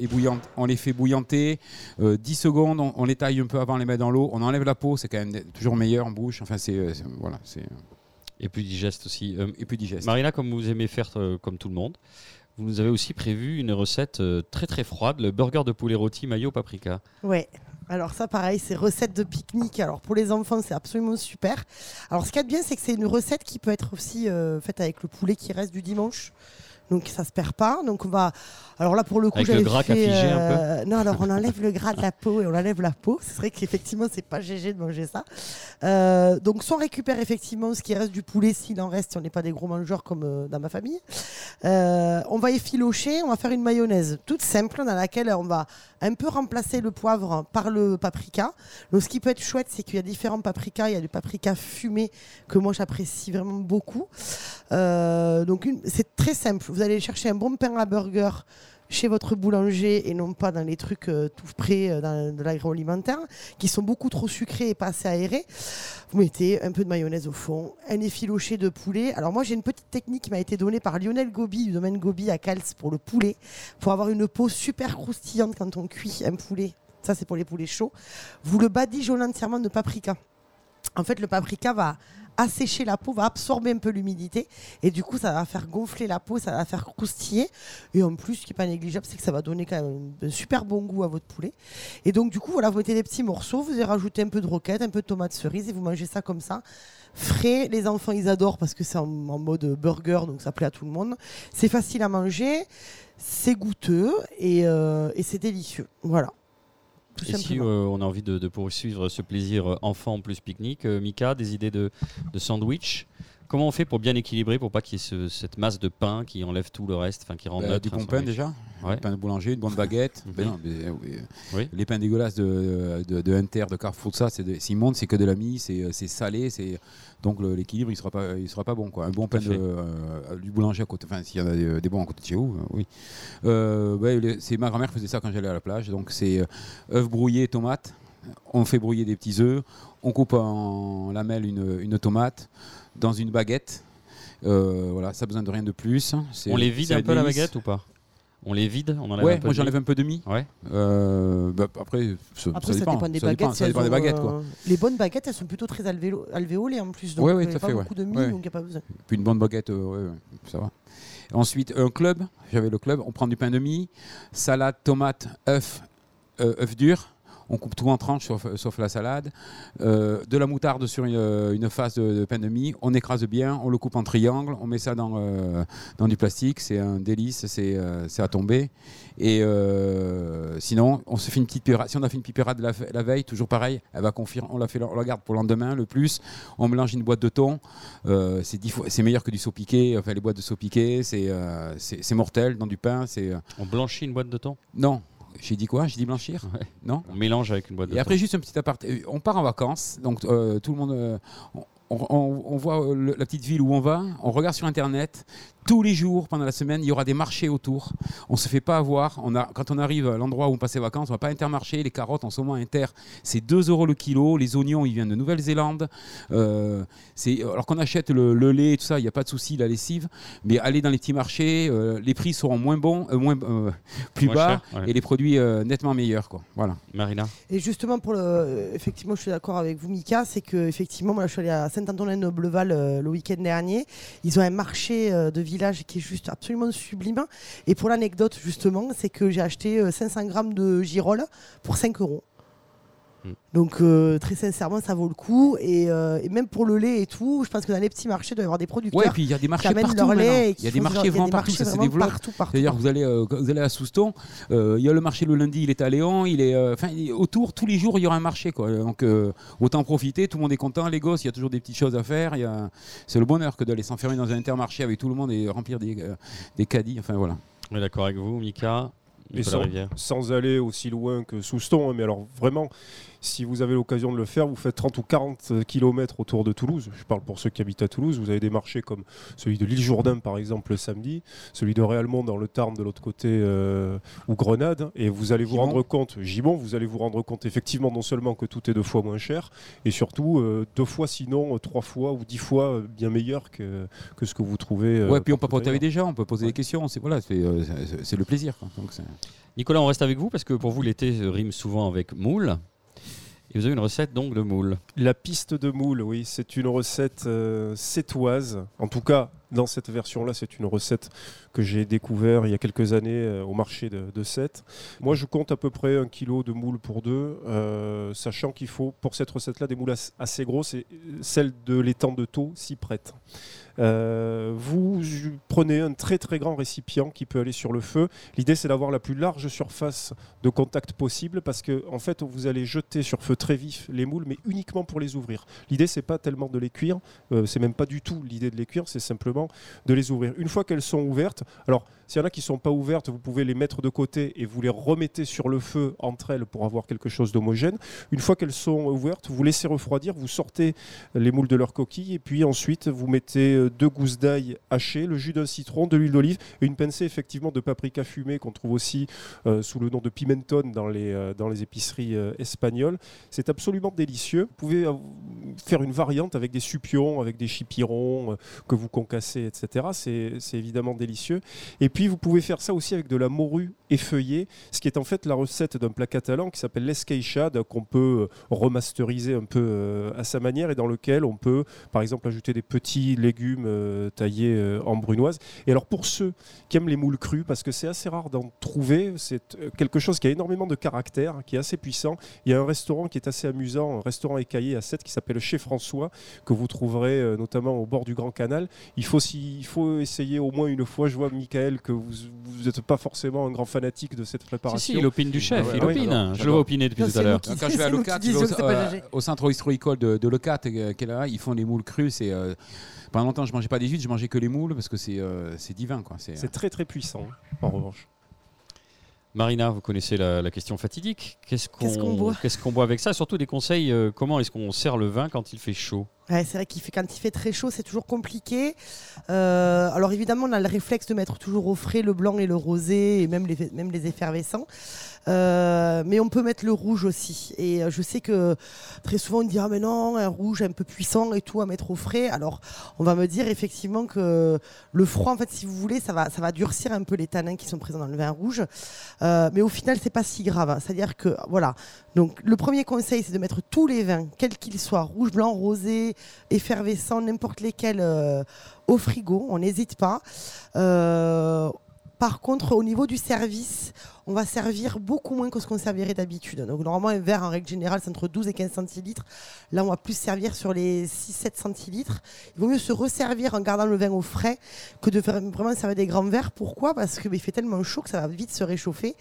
on les fait bouillanter. euh, 10 secondes, on, on les taille un peu avant, on les met dans l'eau. On enlève la peau, c'est quand même toujours meilleur en bouche. Enfin, c'est euh, voilà, c'est Et plus digeste aussi. Euh, et plus digeste. Marina, comme vous aimez faire euh, comme tout le monde, vous nous avez aussi prévu une recette euh, très très froide, le burger de poulet rôti mayo paprika. Ouais. Alors ça, pareil, c'est recette de pique-nique. Alors pour les enfants, c'est absolument super. Alors ce qu'il y a de bien, c'est que c'est une recette qui peut être aussi euh, faite avec le poulet qui reste du dimanche. Donc ça se perd pas. Donc on va. Alors là pour le coup, Avec le j'avais gras fait, un euh, Non, alors on enlève le gras de la peau et on enlève la peau. C'est vrai qu'effectivement c'est pas GG de manger ça. Euh, donc soit on récupère effectivement ce qui reste du poulet s'il en reste, si on n'est pas des gros mangeurs comme euh, dans ma famille. Euh, on va effilocher, on va faire une mayonnaise toute simple dans laquelle on va un peu remplacer le poivre par le paprika. Ce qui peut être chouette, c'est qu'il y a différents paprikas. Il y a du paprika fumé que moi j'apprécie vraiment beaucoup. Euh, donc c'est très simple. Vous allez chercher un bon pain à burger chez votre boulanger et non pas dans les trucs euh, tout prêts euh, dans de l'agroalimentaire qui sont beaucoup trop sucrés et pas assez aérés. Vous mettez un peu de mayonnaise au fond, un effiloché de poulet. Alors moi j'ai une petite technique qui m'a été donnée par Lionel Gobi du domaine Gobi à Cals pour le poulet, pour avoir une peau super croustillante quand on cuit un poulet. Ça c'est pour les poulets chauds. Vous le badigeonnez entièrement de paprika. En fait le paprika va assécher la peau, va absorber un peu l'humidité et du coup ça va faire gonfler la peau, ça va faire croustiller. Et en plus ce qui n'est pas négligeable c'est que ça va donner quand même un super bon goût à votre poulet. Et donc du coup voilà vous mettez des petits morceaux, vous y rajoutez un peu de roquette, un peu de tomate cerise et vous mangez ça comme ça. Frais, les enfants ils adorent parce que c'est en, mode burger donc ça plaît à tout le monde. C'est facile à manger c'est goûteux et, euh, et c'est délicieux. Voilà Tout Et si euh, on a envie de, de poursuivre ce plaisir euh, enfant plus pique-nique, euh, Mika, des idées de, de sandwich? Comment on fait pour bien équilibrer, pour pas qu'il y ait ce- cette masse de pain qui enlève tout le reste, enfin qui rend Bah, du hein, bon pain déjà, Ouais. du pain de boulanger, une bonne baguette. Mhm. Ben non, mais, euh, oui. Oui. Les pains dégueulasses de, de, de Inter, de Carrefour, ça, c'est de- s'ils montent, c'est que de la mie, c'est c'est salé, c'est donc l'équilibre il sera pas il sera pas bon quoi. Un bon pain de, euh, du boulanger à côté, enfin s'il y en a des, des bons à côté de chez vous, euh, oui. Euh, ouais, c'est ma grand-mère faisait ça quand j'allais à la plage, donc c'est euh, œufs brouillés, tomates. On fait brouiller des petits œufs, on coupe en lamelles une, une tomate dans une baguette. Euh, voilà, ça a besoin de rien de plus. On les vide un peu la baguette ou pas? On les vide On enlève Ouais, un peu moi j'enlève un peu de mie. Ouais. Euh, bah, après, ça, Après, ça ça, dépend. des ça baguettes. dépend, dépend des euh, Quoi. Les bonnes baguettes, elles sont plutôt très alvéolo- alvéolées en plus. Donc, Ouais, ouais, il n'y a tout à pas fait, beaucoup de mie, Ouais. donc il n'y a pas besoin. Puis une bonne baguette, euh, ouais, ouais, ça va. Ensuite, un club. J'avais le club. On prend du pain de mie, salade, tomate, œuf, euh, œuf dur. On coupe tout en tranches sauf, sauf la salade. Euh, de la moutarde sur une, une face de, de pain de mie. On écrase bien, on le coupe en triangle, on met ça dans, euh, dans du plastique. C'est un délice, c'est euh, à tomber. Et euh, sinon, on se fait une petite. Si on a fait une petite la, ve- la veille, toujours pareil, elle va confirmer. On la, fait, on la garde pour le lendemain, le plus. On mélange une boîte de thon. Euh, c'est meilleur que du saut piqué. Enfin, les boîtes de saut piqué, c'est euh, mortel dans du pain. Euh, On blanchit une boîte de thon? Non. J'ai dit quoi? J'ai dit blanchir? Ouais. Non? On mélange avec une boîte de et après, juste un petit aparté. Euh, On part en vacances, donc euh, tout le monde. euh, on, on- on voit le- la petite ville où on va, on regarde sur Internet. Tous les jours, pendant la semaine, il y aura des marchés autour. On se fait pas avoir. On a, quand on arrive à l'endroit où on passe les vacances, on va pas Intermarché. Les carottes en ce moment Inter, c'est 2 euros le kilo. Les oignons, ils viennent de Nouvelle-Zélande. Euh, alors qu'on achète le, le lait et tout ça, il n'y a pas de souci, la lessive. Mais aller dans les petits marchés, euh, les prix seront moins bons, euh, moins, euh, plus Moins bas, cher, ouais. et les produits euh, nettement meilleurs. Quoi. Voilà. Marina Et justement, pour le, effectivement, je suis d'accord avec vous, Mika, c'est que effectivement, moi, je suis allée à Saint-Antonin-de-Bleuval euh, le week-end dernier. Ils ont un marché euh, de village qui est juste absolument sublime. Et pour l'anecdote, justement, c'est que j'ai acheté euh, 500 grammes de girolles pour 5 euros. Mm. Donc euh, très sincèrement, ça vaut le coup. Et, euh, et même pour le lait et tout, je pense que dans les petits marchés, il doit y avoir des producteurs Ouais, et puis il y a des qui marchés amènent partout. leur maintenant. lait. et Il y a des marchés vraiment partout, ça se développe. Partout, partout, C'est-à-dire, partout. vous allez, euh, vous allez à Souston, euh, il y a le marché le lundi, il est à Léon, il est, euh, enfin, autour, tous les jours, il y aura un marché. Quoi. Donc, euh, autant en profiter, tout le monde est content, les gosses, il y a toujours des petites choses à faire. a- C'est le bonheur que d'aller s'enfermer dans un intermarché avec tout le monde et remplir des, euh, des caddies. Enfin, voilà. On est d'accord avec vous, Mika Nicolas sans, sans aller aussi loin que Souston, hein, mais alors vraiment, si vous avez l'occasion de le faire, vous faites 30 ou 40 km autour de Toulouse. Je parle pour ceux qui habitent à Toulouse. Vous avez des marchés comme celui de l'île Jourdain, par exemple, le samedi, celui de Réalmont dans le Tarn de l'autre côté, euh, ou Grenade. Et vous allez vous rendre compte, Gimont, vous allez vous rendre compte effectivement non seulement que tout est deux fois moins cher, et surtout euh, deux fois, sinon euh, trois fois ou dix fois euh, bien meilleur que, que ce que vous trouvez. euh, ouais, puis on peut des gens, on peut poser Ouais. des questions. C'est voilà, c'est euh, le plaisir. quoi. Donc, c'est- Nicolas, on reste avec vous parce que pour vous, l'été rime souvent avec moule. Et vous avez une recette donc de moule. La piste de moule, oui, c'est une recette euh, sétoise. En tout cas, dans cette version-là, c'est une recette que j'ai découvert il y a quelques années euh, au marché de, de. Moi, je compte à peu près un kilo de moule pour deux, euh, sachant qu'il faut, pour cette recette-là, des moules as- assez grosses et euh, celle de l'étang de Thau s'y prête. Euh, vous prenez un très très grand récipient qui peut aller sur le feu. L'idée c'est d'avoir la plus large surface de contact possible parce que en fait vous allez jeter sur feu très vif les moules mais uniquement pour les ouvrir. L'idée c'est pas tellement de les cuire, euh, c'est même pas du tout l'idée de les cuire, c'est simplement de les ouvrir. Une fois qu'elles sont ouvertes, alors s'il y en a qui sont pas ouvertes, vous pouvez les mettre de côté et vous les remettez sur le feu entre elles pour avoir quelque chose d'homogène. Une fois qu'elles sont ouvertes, vous laissez refroidir, vous sortez les moules de leur coquille et puis ensuite vous mettez deux gousses d'ail hachées, le jus d'un citron, de l'huile d'olive et une pincée effectivement de paprika fumé qu'on trouve aussi euh, sous le nom de pimenton dans les, euh, dans les épiceries euh, espagnoles. C'est absolument délicieux. Vous pouvez faire une variante avec des supions, avec des chipirons que vous concassez, etc. C'est c'est évidemment délicieux. Et puis vous pouvez faire ça aussi avec de la morue effeuillée, ce qui est en fait la recette d'un plat catalan qui s'appelle l'esqueixade, qu'on peut remasteriser un peu à sa manière et dans lequel on peut par exemple ajouter des petits légumes euh, taillés euh, en brunoise. Et alors pour ceux qui aiment les moules crus, parce que c'est assez rare d'en trouver, c'est euh, quelque chose qui a énormément de caractère, qui est assez puissant. Il y a un restaurant qui est assez amusant, un restaurant écaillé à 7 qui s'appelle Chez François, que vous trouverez euh, notamment au bord du Grand Canal. Ils faut, s'y- il faut essayer au moins une fois. Je vois, Michael, que vous n'êtes pas forcément un grand fanatique de cette Si, préparation. si, il opine du chef, Ah ouais, il ah opine. alors, je le vois opiner depuis Non, tout à l'heure. Quand je vais à Locat, au, euh, centre historicole de, de Locat, euh, qui est là, ils font les moules crus. C'est, euh, pendant longtemps, je mangeais pas des huîtres, je mangeais que les moules parce que c'est, euh, c'est divin. Quoi. C'est, très très puissant, hein, en revanche. Marina, vous connaissez la, la question fatidique. Qu'est-ce qu'on Qu'est-ce qu'on boit qu'est-ce qu'on boit avec ça? Surtout des conseils, euh, comment est-ce qu'on sert le vin quand il fait chaud? C'est vrai qu'il fait quand il fait très chaud, c'est toujours compliqué. Euh, alors évidemment, on a le réflexe de mettre toujours au frais le blanc et le rosé et même les même les effervescents. Euh, mais on peut mettre le rouge aussi. Et euh, je sais que très souvent on dit ah mais non un rouge un peu puissant et tout à mettre au frais. Alors on va me dire effectivement que le froid en fait si vous voulez ça va ça va durcir un peu les tanins qui sont présents dans le vin rouge. Mais au final c'est pas si grave. C'est-à-dire que voilà. Donc le premier conseil c'est de mettre tous les vins quels qu'ils soient rouge, blanc, rosé, effervescent, n'importe lesquels euh, au frigo. On n'hésite pas. Euh, par contre, au niveau du service, on va servir beaucoup moins que ce qu'on servirait d'habitude. Donc, normalement, un verre, en règle générale, c'est entre 12 et 15 centilitres. Là, on va plus servir sur les 6-7 centilitres. Il vaut mieux se resservir en gardant le vin au frais que de vraiment servir des grands verres. Pourquoi? Parce qu'il fait tellement chaud que ça va vite se réchauffer.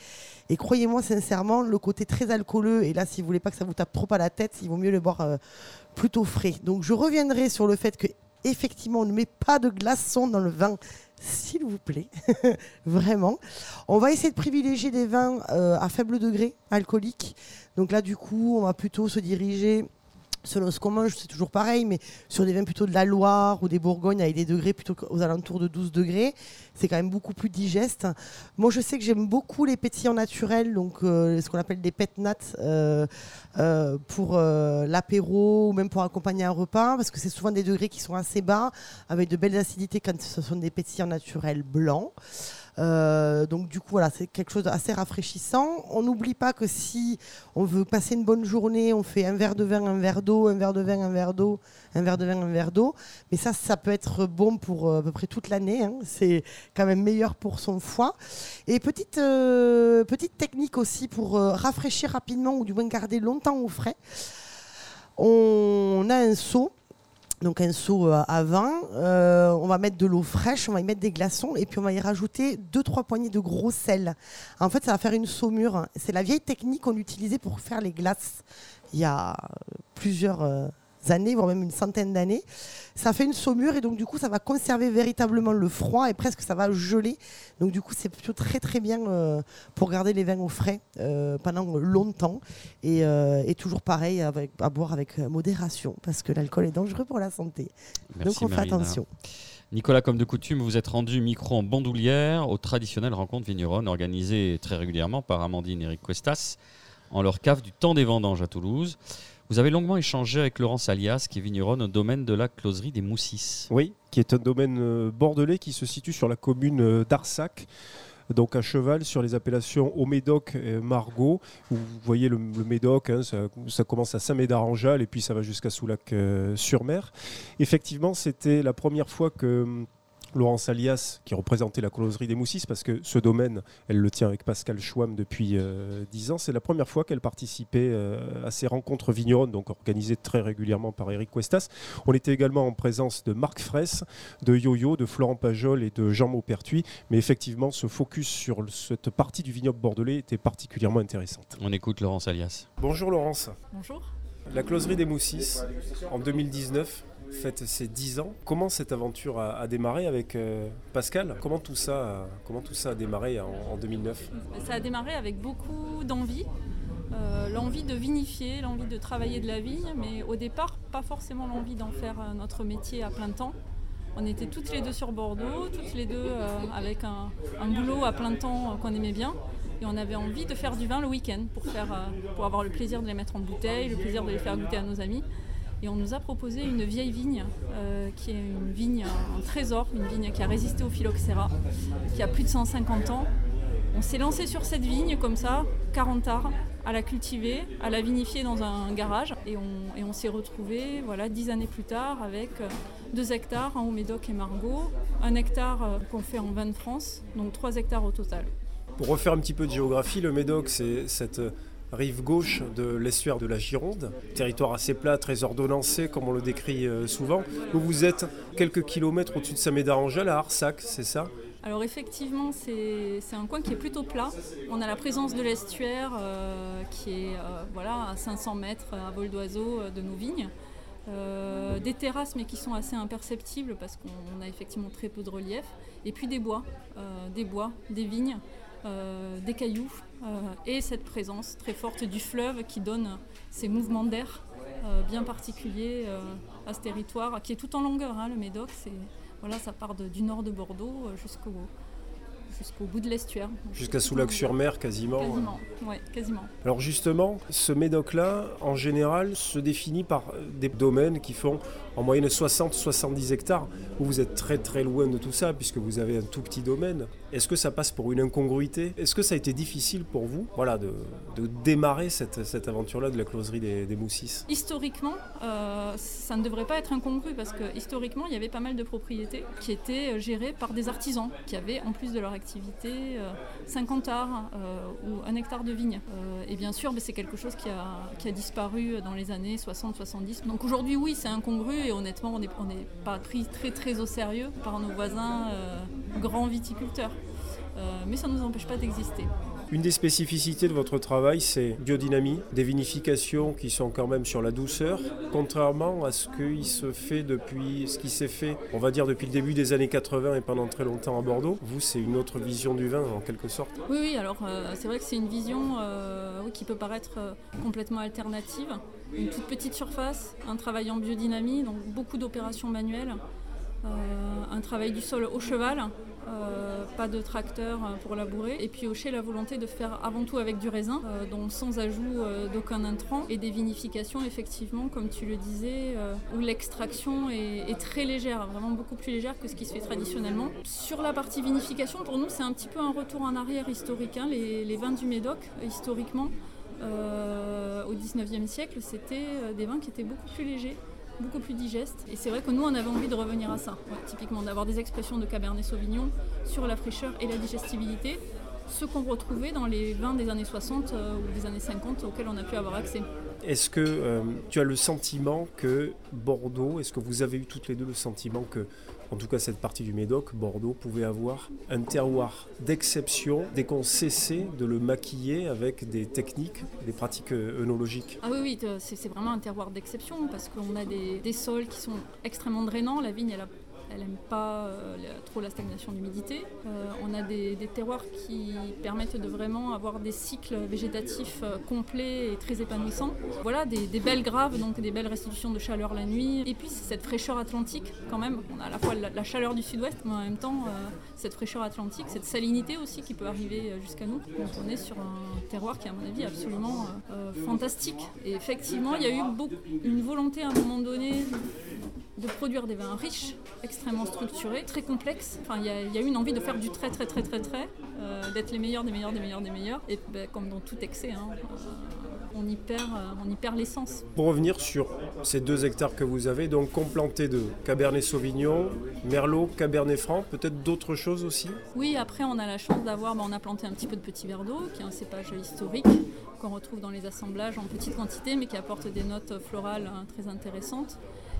Et croyez-moi, sincèrement, le côté très alcooleux, et là, si vous voulez pas que ça vous tape trop à la tête, il vaut mieux le boire euh, plutôt frais. Donc, je reviendrai sur le fait que effectivement, on ne met pas de glaçons dans le vin, s'il vous plaît. Vraiment. On va essayer de privilégier des vins euh, à faible degré alcoolique. Donc là, du coup, on va plutôt se diriger selon ce qu'on mange, c'est toujours pareil, mais sur des vins plutôt de la Loire ou des Bourgognes avec des degrés plutôt aux alentours de 12 degrés, c'est quand même beaucoup plus digeste. Moi, je sais que j'aime beaucoup les pétillants naturels, donc euh, ce qu'on appelle des pet nats euh, euh, pour l'apéro ou même pour accompagner un repas, parce que c'est souvent des degrés qui sont assez bas, avec de belles acidités quand ce sont des pétillants naturels blancs. Euh, donc du coup voilà c'est quelque chose d'assez rafraîchissant. On n'oublie pas que si on veut passer une bonne journée, on fait un verre de vin, un verre d'eau, un verre de vin, un verre d'eau, un verre de vin, un verre d'eau. Mais ça, ça peut être bon pour euh, à peu près toute l'année. hein. C'est quand même meilleur pour son foie. Et petite euh, petite technique aussi pour rafraîchir rapidement ou du moins garder longtemps au frais. On a un seau donc un seau euh, à vin. Euh, on va mettre de l'eau fraîche, on va y mettre des glaçons et puis on va y rajouter deux trois poignées de gros sel. En fait, ça va faire une saumure. C'est la vieille technique qu'on utilisait pour faire les glaces il y a plusieurs euh, années, voire même une centaine d'années. Ça fait une saumure et donc du coup, ça va conserver véritablement le froid et presque ça va geler. Donc du coup, c'est plutôt très très bien euh, pour garder les vins au frais euh, pendant longtemps et, euh, et toujours pareil avec, à boire avec modération parce que l'alcool est dangereux pour la santé. Merci, Donc on fait attention. Nicolas, comme de coutume, vous êtes rendu micro en bandoulière aux traditionnelles rencontres vigneronnes organisées très régulièrement par Amandine et Eric Cuestas en leur cave du temps des vendanges à Toulouse. Vous avez longuement échangé avec Laurence Alias, qui est vigneronne au domaine de la closerie des Moussis. Oui, qui est un domaine euh, bordelais qui se situe sur la commune euh, d'Arsac, donc à cheval sur les appellations au Médoc et Margaux. Où vous voyez le, Médoc, hein, ça, commence à Saint-Médard-en-Jalles et puis ça va jusqu'à Soulac-sur-Mer. Effectivement, c'était la première fois que hum, Laurence Alias, qui représentait la closerie des Moussis, parce que ce domaine, elle le tient avec Pascal Schwamm depuis euh, 10 ans, c'est la première fois qu'elle participait euh, à ces rencontres vigneronnes, donc organisées très régulièrement par Eric Cuestas. On était également en présence de Marc Fraisse, de Yo-Yo, de Florent Pajol et de Jean Maupertuis. Mais effectivement, ce focus sur cette partie du vignoble bordelais était particulièrement intéressante. On écoute Laurence Alias. Bonjour Laurence. Bonjour. La closerie des Moussis, en 2019, fête ses 10 ans. Comment cette aventure a, démarré avec euh, Pascal? Comment tout, ça, a- comment tout ça a démarré en, en 2009 Ça a démarré avec beaucoup d'envie. Euh, l'envie de vinifier, l'envie de travailler de la vigne, mais au départ, pas forcément l'envie d'en faire euh, notre métier à plein temps. On était toutes les deux sur Bordeaux, toutes les deux avec un, boulot à plein temps qu'on aimait bien. Et on avait envie de faire du vin le week-end pour, faire, pour avoir le plaisir de les mettre en bouteille, le plaisir de les faire goûter à nos amis. Et on nous a proposé une vieille vigne, euh, qui est une vigne, un trésor, une vigne qui a résisté au phylloxéra, qui a plus de 150 ans. On s'est lancé sur cette vigne comme ça, 40 arts, à la cultiver, à la vinifier dans un garage. Et on, s'est retrouvé voilà, 10 années plus tard avec 2 hectares en Haut-Médoc et Margaux, un hectare euh, qu'on fait en vin de France, donc 3 hectares au total. Pour refaire un petit peu de géographie, le Médoc, c'est cette rive gauche de l'estuaire de la Gironde, territoire assez plat, très ordonnancé, comme on le décrit euh, souvent. Vous, vous êtes quelques kilomètres au-dessus de Saint-Médard-Angèle, à Arsac, c'est ça? Alors effectivement, c'est un coin qui est plutôt plat. On a la présence de l'estuaire euh, qui est euh, voilà, à 500 mètres à vol d'oiseau de nos vignes. Des terrasses mais qui sont assez imperceptibles parce qu'on a effectivement très peu de relief. Et puis des bois, des bois, des vignes, des cailloux et cette présence très forte du fleuve qui donne ces mouvements d'air euh, bien particuliers euh, à ce territoire qui est tout en longueur. hein, le Médoc, voilà, ça part de- du nord de Bordeaux euh, jusqu'au jusqu'au bout de l'estuaire. Jusqu'à Soulac-sur-Mer, quasiment. Quasiment, ouais, quasiment. Alors justement, ce médoc-là, en général, se définit par euh, des domaines qui font en moyenne 60-70 hectares. Vous, vous êtes très très loin de tout ça, puisque vous avez un tout petit domaine. Est-ce que ça passe pour une incongruité? Est-ce que ça a été difficile pour vous voilà, de, démarrer cette, aventure-là de la closerie des, Moussis? Historiquement, euh, ça ne devrait pas être incongru parce que historiquement, il y avait pas mal de propriétés qui étaient euh, gérées par des artisans qui avaient, en plus de leur activité, euh, 50 arts euh, ou un hectare de vigne. Et bien sûr, ben, c'est quelque chose qui a, disparu dans les années 60-70. Donc aujourd'hui, oui, c'est incongru et honnêtement, on n'est pas pris très très au sérieux par nos voisins grands viticulteurs. Euh, mais ça ne nous empêche pas d'exister. Une des spécificités de votre travail, c'est biodynamie, des vinifications qui sont quand même sur la douceur, contrairement à ce qui se fait depuis, ce qui s'est fait, on va dire depuis le début des années 80 et pendant très longtemps à Bordeaux. Vous, c'est une autre vision du vin en quelque sorte. Oui, oui, alors euh, c'est vrai que c'est une vision euh, qui peut paraître euh, complètement alternative. Une toute petite surface, un travail en biodynamie, donc beaucoup d'opérations manuelles, un travail du sol au cheval, euh, pas de tracteur euh, pour labourer, et puis Hocher la volonté de faire avant tout avec du raisin, euh, donc sans ajout d'aucun intrant, et des vinifications effectivement, comme tu le disais, où l'extraction est, très légère, vraiment beaucoup plus légère que ce qui se fait traditionnellement. Sur la partie vinification, pour nous c'est un petit peu un retour en arrière historique, hein, les, vins du Médoc, historiquement. au 19e siècle, c'était des vins qui étaient beaucoup plus légers, beaucoup plus digestes. Et c'est vrai que nous, on avait envie de revenir à ça, typiquement d'avoir des expressions de Cabernet Sauvignon sur la fraîcheur et la digestibilité, ce qu'on retrouvait dans les vins des années 60 euh, ou des années 50 auxquels on a pu avoir accès. Est-ce que euh, tu as le sentiment que Bordeaux, est-ce que vous avez eu toutes les deux le sentiment que, en tout cas cette partie du Médoc, Bordeaux pouvait avoir un terroir d'exception dès qu'on cessait de le maquiller avec des techniques, des pratiques euh, œnologiques? Ah oui, oui, c'est c'est vraiment un terroir d'exception parce qu'on a des, des sols qui sont extrêmement drainants. La vigne, elle a elle n'aime pas euh, trop la stagnation d'humidité. Euh, on a des, terroirs qui permettent de vraiment avoir des cycles végétatifs euh, complets et très épanouissants. Voilà, des, belles graves, donc des belles restitutions de chaleur la nuit. Et puis cette fraîcheur atlantique quand même. On a à la fois la, chaleur du sud-ouest, mais en même temps cette fraîcheur atlantique, cette salinité aussi qui peut arriver jusqu'à nous. Donc on est sur un terroir qui est à mon avis absolument euh, euh, fantastique. Et effectivement, il y a eu beaucoup, une volonté à un moment donné de produire des vins riches, extrêmement structurés, très complexes. Enfin, il y, a- il y a eu une envie de faire du très très très très très, euh, d'être les meilleurs des meilleurs des meilleurs des meilleurs. Et ben, comme dans tout excès, hein, euh, on y perd, euh, on y perd l'essence. Pour revenir sur ces deux hectares que vous avez, donc complantés de Cabernet Sauvignon, Merlot, Cabernet Franc, peut-être d'autres choses aussi? Oui, après on a la chance d'avoir, ben, on a planté un petit peu de petit verre d'eau, qui est un cépage historique qu'on retrouve dans les assemblages en petite quantité, mais qui apporte des notes florales hein, très intéressantes.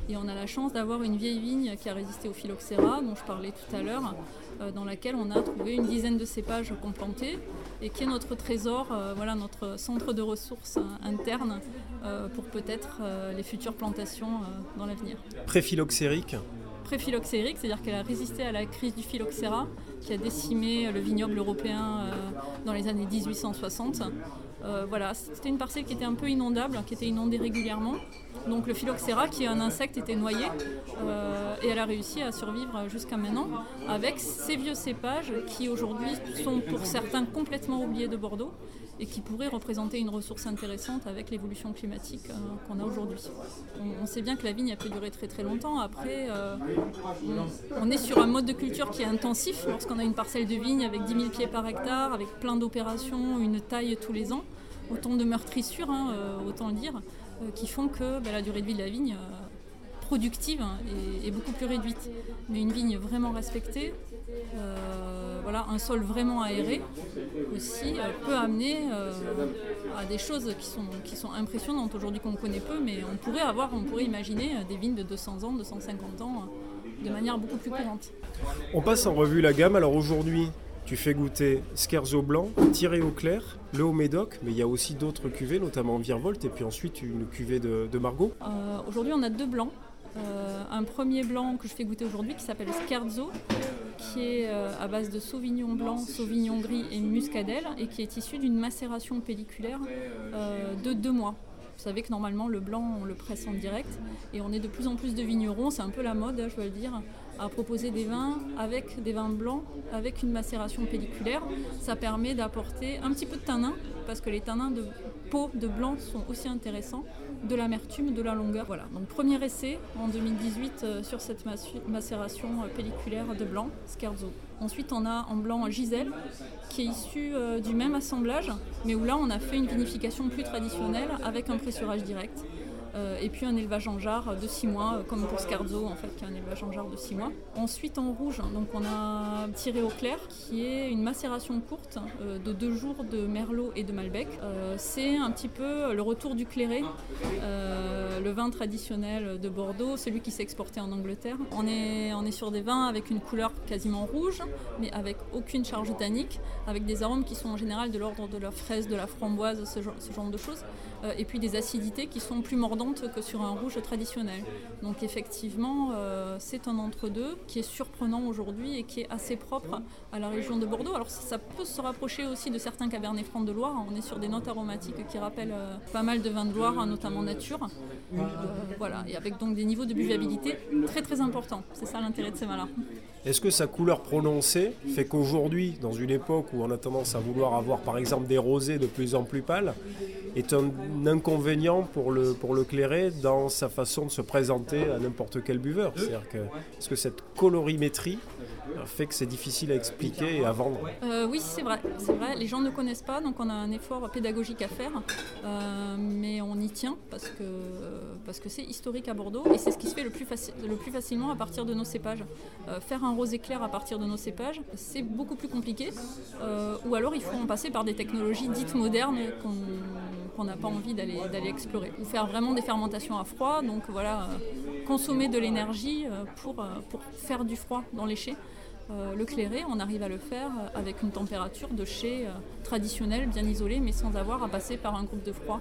Et on a la chance d'avoir une vieille vigne qui a résisté au phylloxéra, dont je parlais tout à l'heure, euh, dans laquelle on a trouvé une dizaine de cépages complantés et qui est notre trésor, euh, voilà, notre centre de ressources euh, internes euh, pour peut-être les futures plantations dans l'avenir Préphyloxérique pré-phylloxérique, c'est-à-dire qu'elle a résisté à la crise du phylloxéra qui a décimé le vignoble européen dans les années 1860. Euh, voilà, c'était une parcelle qui était un peu inondable, qui était inondée régulièrement. Donc le phylloxéra, qui est un insecte, était noyé euh, et elle a réussi à survivre jusqu'à maintenant avec ces vieux cépages qui aujourd'hui sont pour certains complètement oubliés de Bordeaux et qui pourraient représenter une ressource intéressante avec l'évolution climatique euh, qu'on a aujourd'hui. On, sait bien que la vigne a peut durer très très longtemps. Après, euh, on, est sur un mode de culture qui est intensif lorsqu'on a une parcelle de vigne avec 10 000 pieds par hectare, avec plein d'opérations, une taille tous les ans, autant de meurtrissures, hein, autant le dire, qui font que bah, la durée de vie de la vigne euh, productive hein, est, beaucoup plus réduite. Mais une vigne vraiment respectée, euh, voilà, un sol vraiment aéré aussi euh, peut amener euh, à des choses qui sont, qui sont impressionnantes aujourd'hui qu'on connaît peu, mais on pourrait avoir, on pourrait imaginer euh, des vignes de 200 ans, 250 ans euh, de manière beaucoup plus courante. On passe en revue la gamme. Alors aujourd'hui, tu fais goûter Scherzo blanc, tiré au clair, le haut médoc, mais il y a aussi d'autres cuvées, notamment Virvolt, et puis ensuite une cuvée de, Margot. Euh, aujourd'hui, on a deux blancs. Euh, un premier blanc que je fais goûter aujourd'hui qui s'appelle Scherzo, qui est euh, à base de sauvignon blanc, sauvignon gris et muscadelle, et qui est issu d'une macération pelliculaire de deux mois. Vous savez que normalement le blanc on le presse en direct et on est de plus en plus de vignerons, c'est un peu la mode, hein, je dois le dire, à proposer des vins avec des vins blancs avec une macération pelliculaire. Ça permet d'apporter un petit peu de tanin parce que les tanins de peau de blanc sont aussi intéressants, de l'amertume, de la longueur. Voilà. Donc premier essai en 2018 euh, sur cette macération euh, pelliculaire de blanc, Scherzo. Ensuite on a en blanc Gisèle qui est issu euh, du même assemblage, mais où là on a fait une vinification plus traditionnelle avec un pressurage direct. Euh, et puis un élevage en jarre de 6 mois, euh, comme pour Scarzo en fait, qui est un élevage en jarre de 6 mois. Ensuite en rouge, donc on a tiré au clair, qui est une macération courte euh, de 2 jours de Merlot et de Malbec. C'est un petit peu le retour du clairé, euh, le vin traditionnel de Bordeaux, celui qui s'est exporté en Angleterre. On est, sur des vins avec une couleur quasiment rouge, mais avec aucune charge tannique, avec des arômes qui sont en général de l'ordre de la fraise, de la framboise, ce genre de choses. Euh, et puis des acidités qui sont plus mordantes que sur un rouge traditionnel. Donc effectivement, euh, c'est un entre-deux qui est surprenant aujourd'hui et qui est assez propre à la région de Bordeaux. Alors ça, peut se rapprocher aussi de certains cabernets francs de Loire. On est sur des notes aromatiques qui rappellent euh, pas mal de vins de Loire, hein, notamment nature. Voilà, et avec donc des niveaux de buvabilité très très importants. C'est ça l'intérêt de ces vins-là. Est-ce que sa couleur prononcée fait qu'aujourd'hui, dans une époque où on a tendance à vouloir avoir par exemple des rosés de plus en plus pâles, est un inconvénient pour le, pour le clairet dans sa façon de se présenter à n'importe quel buveur. C'est-à-dire que, est-ce que cette colorimétrie fait que c'est difficile à expliquer et à vendre Euh, oui, c'est vrai, c'est vrai. Les gens ne connaissent pas, donc on a un effort pédagogique à faire, Euh, mais on y tient parce que parce que c'est historique à Bordeaux et c'est ce qui se fait le plus, le plus facilement à partir de nos cépages. Euh, faire un rosé clair à partir de nos cépages, c'est beaucoup plus compliqué, ou alors il faut en passer par des technologies dites modernes qu'on n'a pas envie d'aller explorer. Ou faire vraiment des fermentations à froid, donc voilà, consommer de l'énergie pour, pour faire du froid dans les chais. Euh, le clairé, on arrive à le faire euh, avec une température de chai euh, traditionnelle, bien isolée, mais sans avoir à passer par un groupe de froid.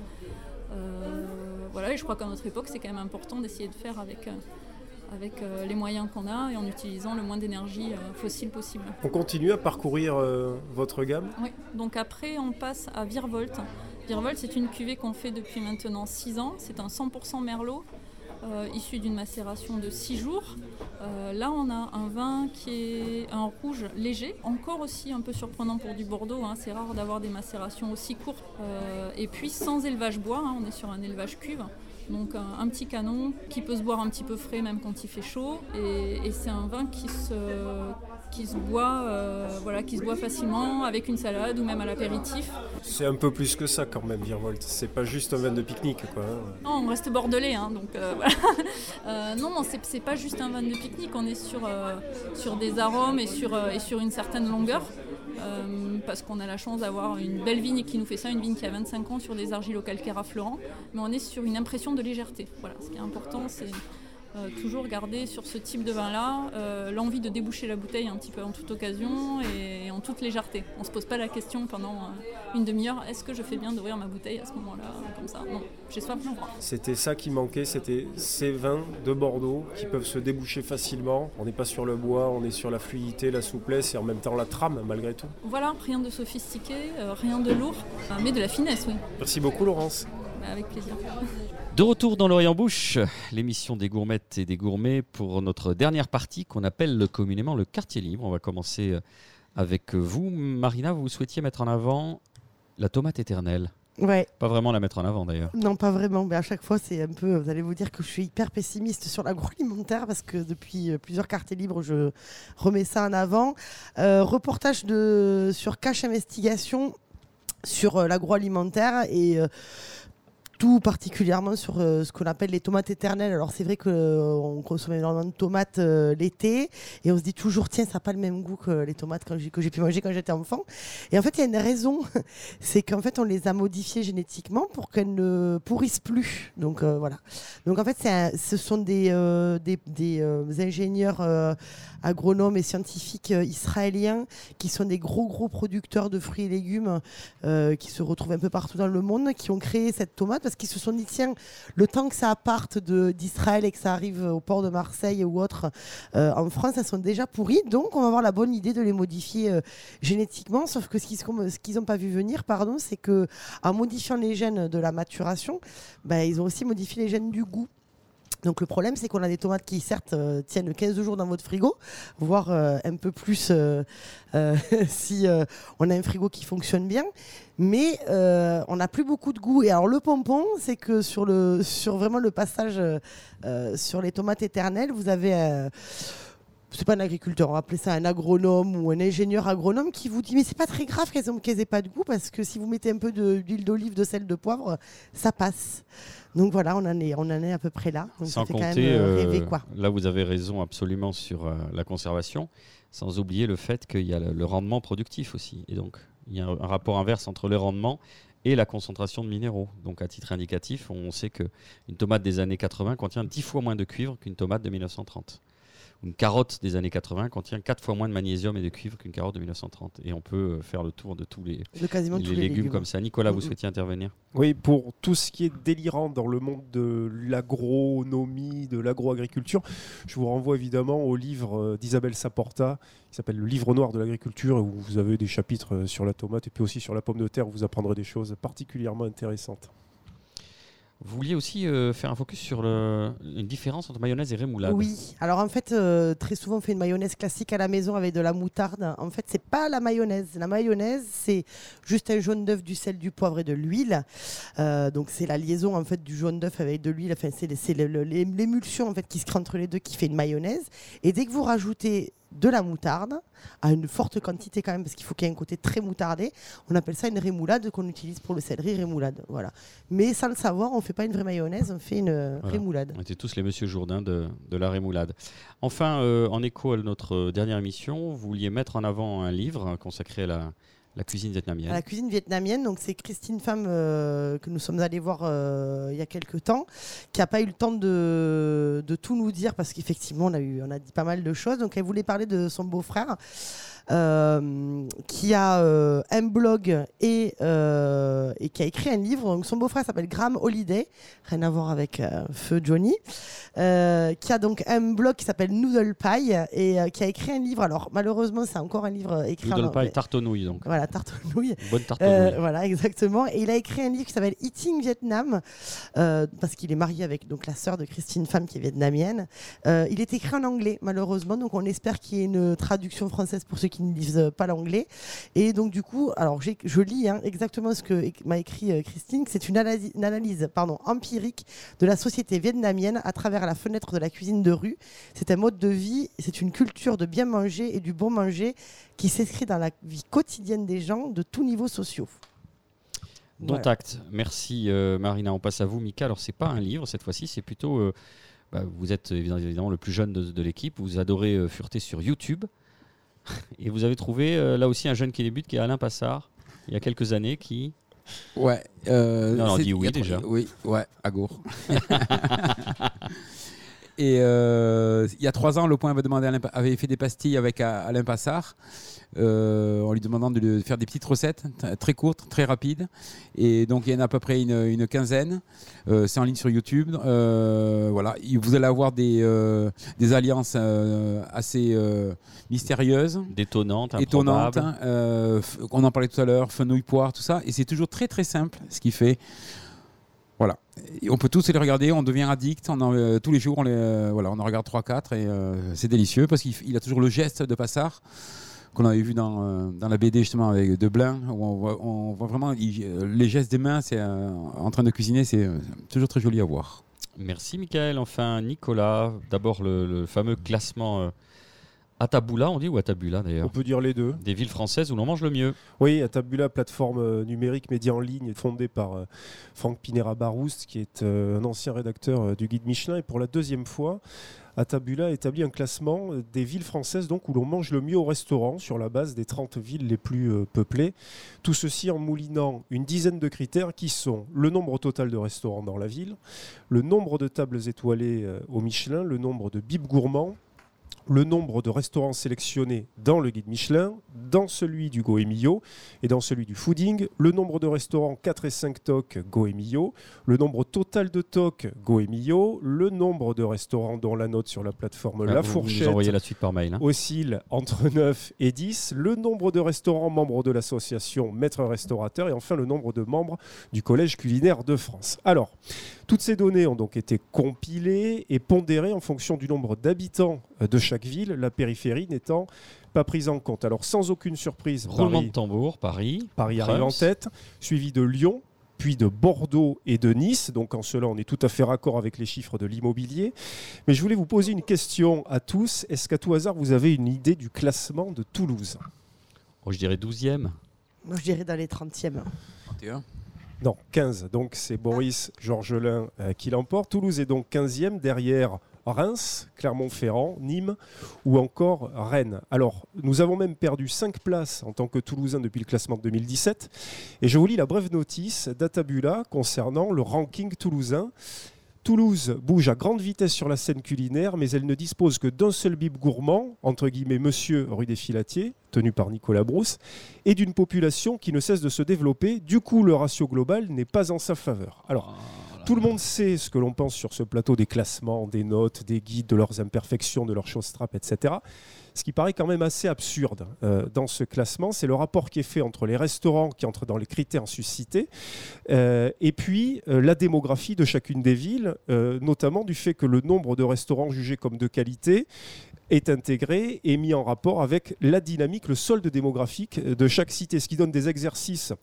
Voilà, et je crois qu'à notre époque, c'est quand même important d'essayer de faire avec, avec les moyens qu'on a et en utilisant le moins d'énergie fossile possible. On continue à parcourir euh, votre gamme? Oui, donc après on passe à Virvolt. Virvolt c'est une cuvée qu'on fait depuis maintenant 6 ans. C'est un 100% merlot euh, issu d'une macération de 6 jours. Euh, là on a un vin qui est un rouge léger, encore aussi un peu surprenant pour du Bordeaux. hein. C'est rare d'avoir des macérations aussi courtes. Euh, et puis sans élevage bois, hein. on est sur un élevage cuve. Donc un, petit canon qui peut se boire un petit peu frais même quand il fait chaud. Et c'est un vin qui se, qui se boit, euh, voilà, qui se boit facilement avec une salade ou même à l'apéritif. C'est un peu plus que ça quand même, Virvolt. C'est pas juste un vin de pique-nique. Quoi. hein. Non, on reste bordelais, hein, donc euh, voilà. Euh, non, non, c'est pas juste un vin de pique-nique, on est sur, sur des arômes et sur, et sur une certaine longueur. euh, parce qu'on a la chance d'avoir une belle vigne qui nous fait ça, une vigne qui a 25 ans sur des argilo-calcaires affleurants, mais on est sur une impression de légèreté. Voilà, ce qui est important, c'est euh, toujours garder sur ce type de vin-là euh, l'envie de déboucher la bouteille un petit peu en toute occasion et, en toute légèreté. On se pose pas la question pendant euh, une demi-heure est-ce que je fais bien d'ouvrir ma bouteille à ce moment-là, comme ça? Non, j'ai soif, j'ouvre. C'était ça qui manquait, c'était ces vins de Bordeaux qui peuvent se déboucher facilement. On n'est pas sur le bois, on est sur la fluidité, la souplesse et en même temps la trame malgré tout. Voilà, rien de sophistiqué, rien de lourd, mais de la finesse, oui, Merci beaucoup Laurence. Bah, avec plaisir. De retour dans l'Orient Bouche, l'émission des gourmettes et des gourmets pour notre dernière partie qu'on appelle communément le quartier libre. On va commencer euh, avec vous. Marina, vous souhaitiez mettre en avant la tomate éternelle. Ouais, Pas vraiment la mettre en avant d'ailleurs. non, pas vraiment. Mais à chaque fois, c'est un peu. Vous allez vous dire que je suis hyper pessimiste sur l'agroalimentaire parce que depuis euh, plusieurs quartiers libres, je remets ça en avant. Euh, reportage de, sur Cache Investigation sur l'agroalimentaire et. euh, tout particulièrement sur euh, ce qu'on appelle les tomates éternelles. Alors c'est vrai qu'on consomme énormément de tomates euh, l'été et on se dit toujours tiens ça n'a pas le même goût que les tomates que j'ai pu manger quand j'étais enfant. Et en fait il y a une raison, c'est qu'en fait on les a modifiées génétiquement pour qu'elles ne pourrissent plus. Donc euh, voilà. Donc en fait un- ce sont des, euh, des, des, euh, ingénieurs euh, agronomes et scientifiques euh, israéliens qui sont des gros gros producteurs de fruits et légumes euh, qui se retrouvent un peu partout dans le monde, qui ont créé cette tomate parce qu'ils se sont dit tiens, le temps que ça parte d'Israël et que ça arrive au port de Marseille ou autre euh, en France, elles sont déjà pourries, donc on va avoir la bonne idée de les modifier génétiquement. Sauf que ce qu'ils n'ont pas vu venir, pardon, c'est que en modifiant les gènes de la maturation, ben, ils ont aussi modifié les gènes du goût. Donc le problème, c'est qu'on a des tomates qui, certes, euh, tiennent 15 jours dans votre frigo, voire euh, un peu plus euh, si on a un frigo qui fonctionne bien. Mais on n'a plus beaucoup de goût. Et alors le pompon, c'est que sur, le, sur vraiment le passage sur les tomates éternelles, vous avez... c'est pas un agriculteur, on va appeler ça un agronome ou un ingénieur agronome qui vous dit mais c'est pas très grave qu'elles n'aient pas de goût parce que si vous mettez un peu d'huile d'olive, de sel, de poivre, ça passe. Donc voilà, on en est, on en est à peu près là. Donc Sans quand même compter, euh, euh, là vous avez raison absolument sur euh, la conservation, sans oublier le fait qu'il y a le, le rendement productif aussi. Et donc il y a un, un rapport inverse entre le rendement et la concentration de minéraux. Donc à titre indicatif, on sait qu'une tomate des années 80 contient 10 fois moins de cuivre qu'une tomate de 1930. Une carotte des années 80 contient 4 fois moins de magnésium et de cuivre qu'une carotte de 1930. Et on peut euh, faire le tour de tous les, De quasiment les tous les légumes, comme ça. Nicolas, vous souhaitiez intervenir? Oui, pour tout ce qui est délirant dans le monde de l'agronomie, de l'agroagriculture, je vous renvoie évidemment au livre euh, d'Isabelle Saporta qui s'appelle Le livre noir de l'agriculture, où vous avez des chapitres euh, sur la tomate et puis aussi sur la pomme de terre, où vous apprendrez des choses particulièrement intéressantes. Vous vouliez aussi euh, faire un focus sur le, une différence entre mayonnaise et rémoulade? Oui, alors en fait, euh, très souvent on fait une mayonnaise classique à la maison avec de la moutarde. En fait, c'est pas la mayonnaise. La mayonnaise, c'est juste un jaune d'œuf, du sel, du poivre et de l'huile. Euh, donc c'est la liaison en fait du jaune d'œuf avec de l'huile. Enfin, c'est l'émulsion en fait qui se crée entre les deux qui fait une mayonnaise. Et dès que vous rajoutez de la moutarde, à une forte quantité quand même, parce qu'il faut qu'il y ait un côté très moutardé, on appelle ça une rémoulade qu'on utilise pour le céleri rémoulade. Voilà. Mais sans le savoir, on fait pas une vraie mayonnaise, on fait une euh, Voilà. rémoulade. On était tous les Monsieur Jourdain de, de la rémoulade. Enfin, euh, en écho à notre dernière émission, vous vouliez mettre en avant un livre consacré à la, la cuisine vietnamienne. la cuisine vietnamienne. Donc c'est Christine Pham euh, que nous sommes allés voir euh, il y a quelques temps, qui n'a pas eu le temps de, de tout nous dire parce qu'effectivement on a eu, on a dit pas mal de choses. Donc elle voulait parler de son beau-frère. Euh, qui a euh, un blog et, euh, et qui a écrit un livre. Donc, son beau-frère s'appelle Graham Holiday, rien à voir avec euh, Feu Johnny, euh, qui a donc un blog qui s'appelle Noodle Pie et qui a écrit un livre. Alors malheureusement, c'est encore un livre écrit en Noodle anglais. pie tarte aux nouilles, donc. Voilà, tarte aux nouilles. Une bonne tarte aux nouilles. voilà, exactement. Et il a écrit un livre qui s'appelle Eating Vietnam, euh, parce qu'il est marié avec donc, la sœur de Christine Pham, qui est vietnamienne. Euh, il est écrit en anglais, malheureusement, donc on espère qu'il y ait une traduction française pour ceux qui ne lisent pas l'anglais. Et donc, du coup, alors je lis hein, exactement ce que m'a écrit euh, Christine, c'est une analyse, une analyse pardon, empirique de la société vietnamienne à travers la fenêtre de la cuisine de rue. C'est un mode de vie, c'est une culture de bien manger et du bon manger qui s'inscrit dans la vie quotidienne des gens de tous niveaux sociaux. Dont Voilà. acte. Merci euh, Marina. On passe à vous, Mika. Alors, c'est pas un livre cette fois-ci, c'est plutôt. euh, bah, vous êtes évidemment évidemment le plus jeune de, de l'équipe. Vous adorez euh, fureter sur YouTube. Et vous avez trouvé euh, là aussi un jeune qui débute, qui est Alain Passard, il y a quelques années, qui. Ouais. euh, Non, c'est- dis oui déjà. Oui, ouais, à Gour. Et euh, il y a trois ans, Le Point avait, demandé à avait fait des pastilles avec Alain Passard, euh, en lui demandant de lui faire des petites recettes très courtes, très rapides. Et donc il y en a à peu près une, une quinzaine. Euh, C'est en ligne sur YouTube. Voilà, vous allez avoir des, des alliances assez mystérieuses Détonnante, étonnante. improbable. hein, on en parlait tout à l'heure, fenouil poire, tout ça. Et c'est toujours très très simple ce qu'il fait. Voilà. On peut tous les regarder, on devient addict. Euh, tous les jours, on, euh, en regarde 3-4 et euh, c'est délicieux parce qu'il a toujours le geste de Passard qu'on avait vu dans, la BD justement avec Deblin où on voit, vraiment les gestes des mains c'est en train de cuisiner c'est toujours très joli à voir Merci Michael. Enfin Nicolas, d'abord le, fameux classement Atabula, on dit, ou Atabula On d'ailleurs peut dire les deux. Des villes françaises où l'on mange le mieux. Oui, Atabula, plateforme euh, numérique média en ligne fondée par euh, Franck Pinera-Baroust, qui est euh, un ancien rédacteur du guide Michelin. Et pour la deuxième fois, Atabula établit un classement des villes françaises donc, où l'on mange le mieux au restaurant sur la base des 30 villes les plus peuplées. Tout ceci en moulinant une dizaine de critères qui sont le nombre total de restaurants dans la ville, le nombre de tables étoilées au Michelin, le nombre de bibes gourmands, le nombre de restaurants sélectionnés dans le guide Michelin, dans celui du Goemio et dans celui du Fooding, le nombre de restaurants 4 et 5 tocs Goemio, le nombre total de tocs Goemio, le nombre de restaurants dont la note sur la plateforme Ah, La vous- Fourchette envoyez la suite par mail. hein. oscille entre 9 et 10, le nombre de restaurants membres de l'association Maître Restaurateur et enfin le nombre de membres du Collège culinaire de France. Alors, toutes ces données ont donc été compilées et pondérées en fonction du nombre d'habitants euh, de chaque ville, la périphérie n'étant pas prise en compte. Alors, sans aucune surprise, Roulement Paris, de tambour, Paris. Paris arrive en tête, suivi de Lyon, puis de Bordeaux et de Nice. Donc en cela, on est tout à fait raccord avec les chiffres de l'immobilier. Mais je voulais vous poser une question à tous. Est-ce qu'à tout hasard, vous avez une idée du classement de Toulouse? Oh, je dirais 12e. Moi, je dirais dans les 30e. 31. Non, 15. Donc c'est Boris Georgelin euh, qui l'emporte. Toulouse est donc 15e derrière Reims, Clermont-Ferrand, Nîmes ou encore Rennes. Alors, nous avons même perdu 5 places en tant que Toulousains depuis le classement de 2017. Et je vous lis la brève notice d'Atabula concernant le ranking toulousain. Toulouse bouge à grande vitesse sur la scène culinaire, mais elle ne dispose que d'un seul bib gourmand, entre guillemets Monsieur rue des Filatiers, tenu par Nicolas Brousse, et d'une population qui ne cesse de se développer. Du coup, le ratio global n'est pas en sa faveur. Alors, tout le monde sait ce que l'on pense sur ce plateau des classements, des notes, des guides, de leurs imperfections, de leurs choses trappes, etc. Ce qui paraît quand même assez absurde euh, dans ce classement, c'est le rapport qui est fait entre les restaurants qui entrent dans les critères suscités euh, et puis euh, la démographie de chacune des villes, notamment du fait que le nombre de restaurants jugés comme de qualité est intégré et mis en rapport avec la dynamique, le solde démographique de chaque cité, ce qui donne des exercices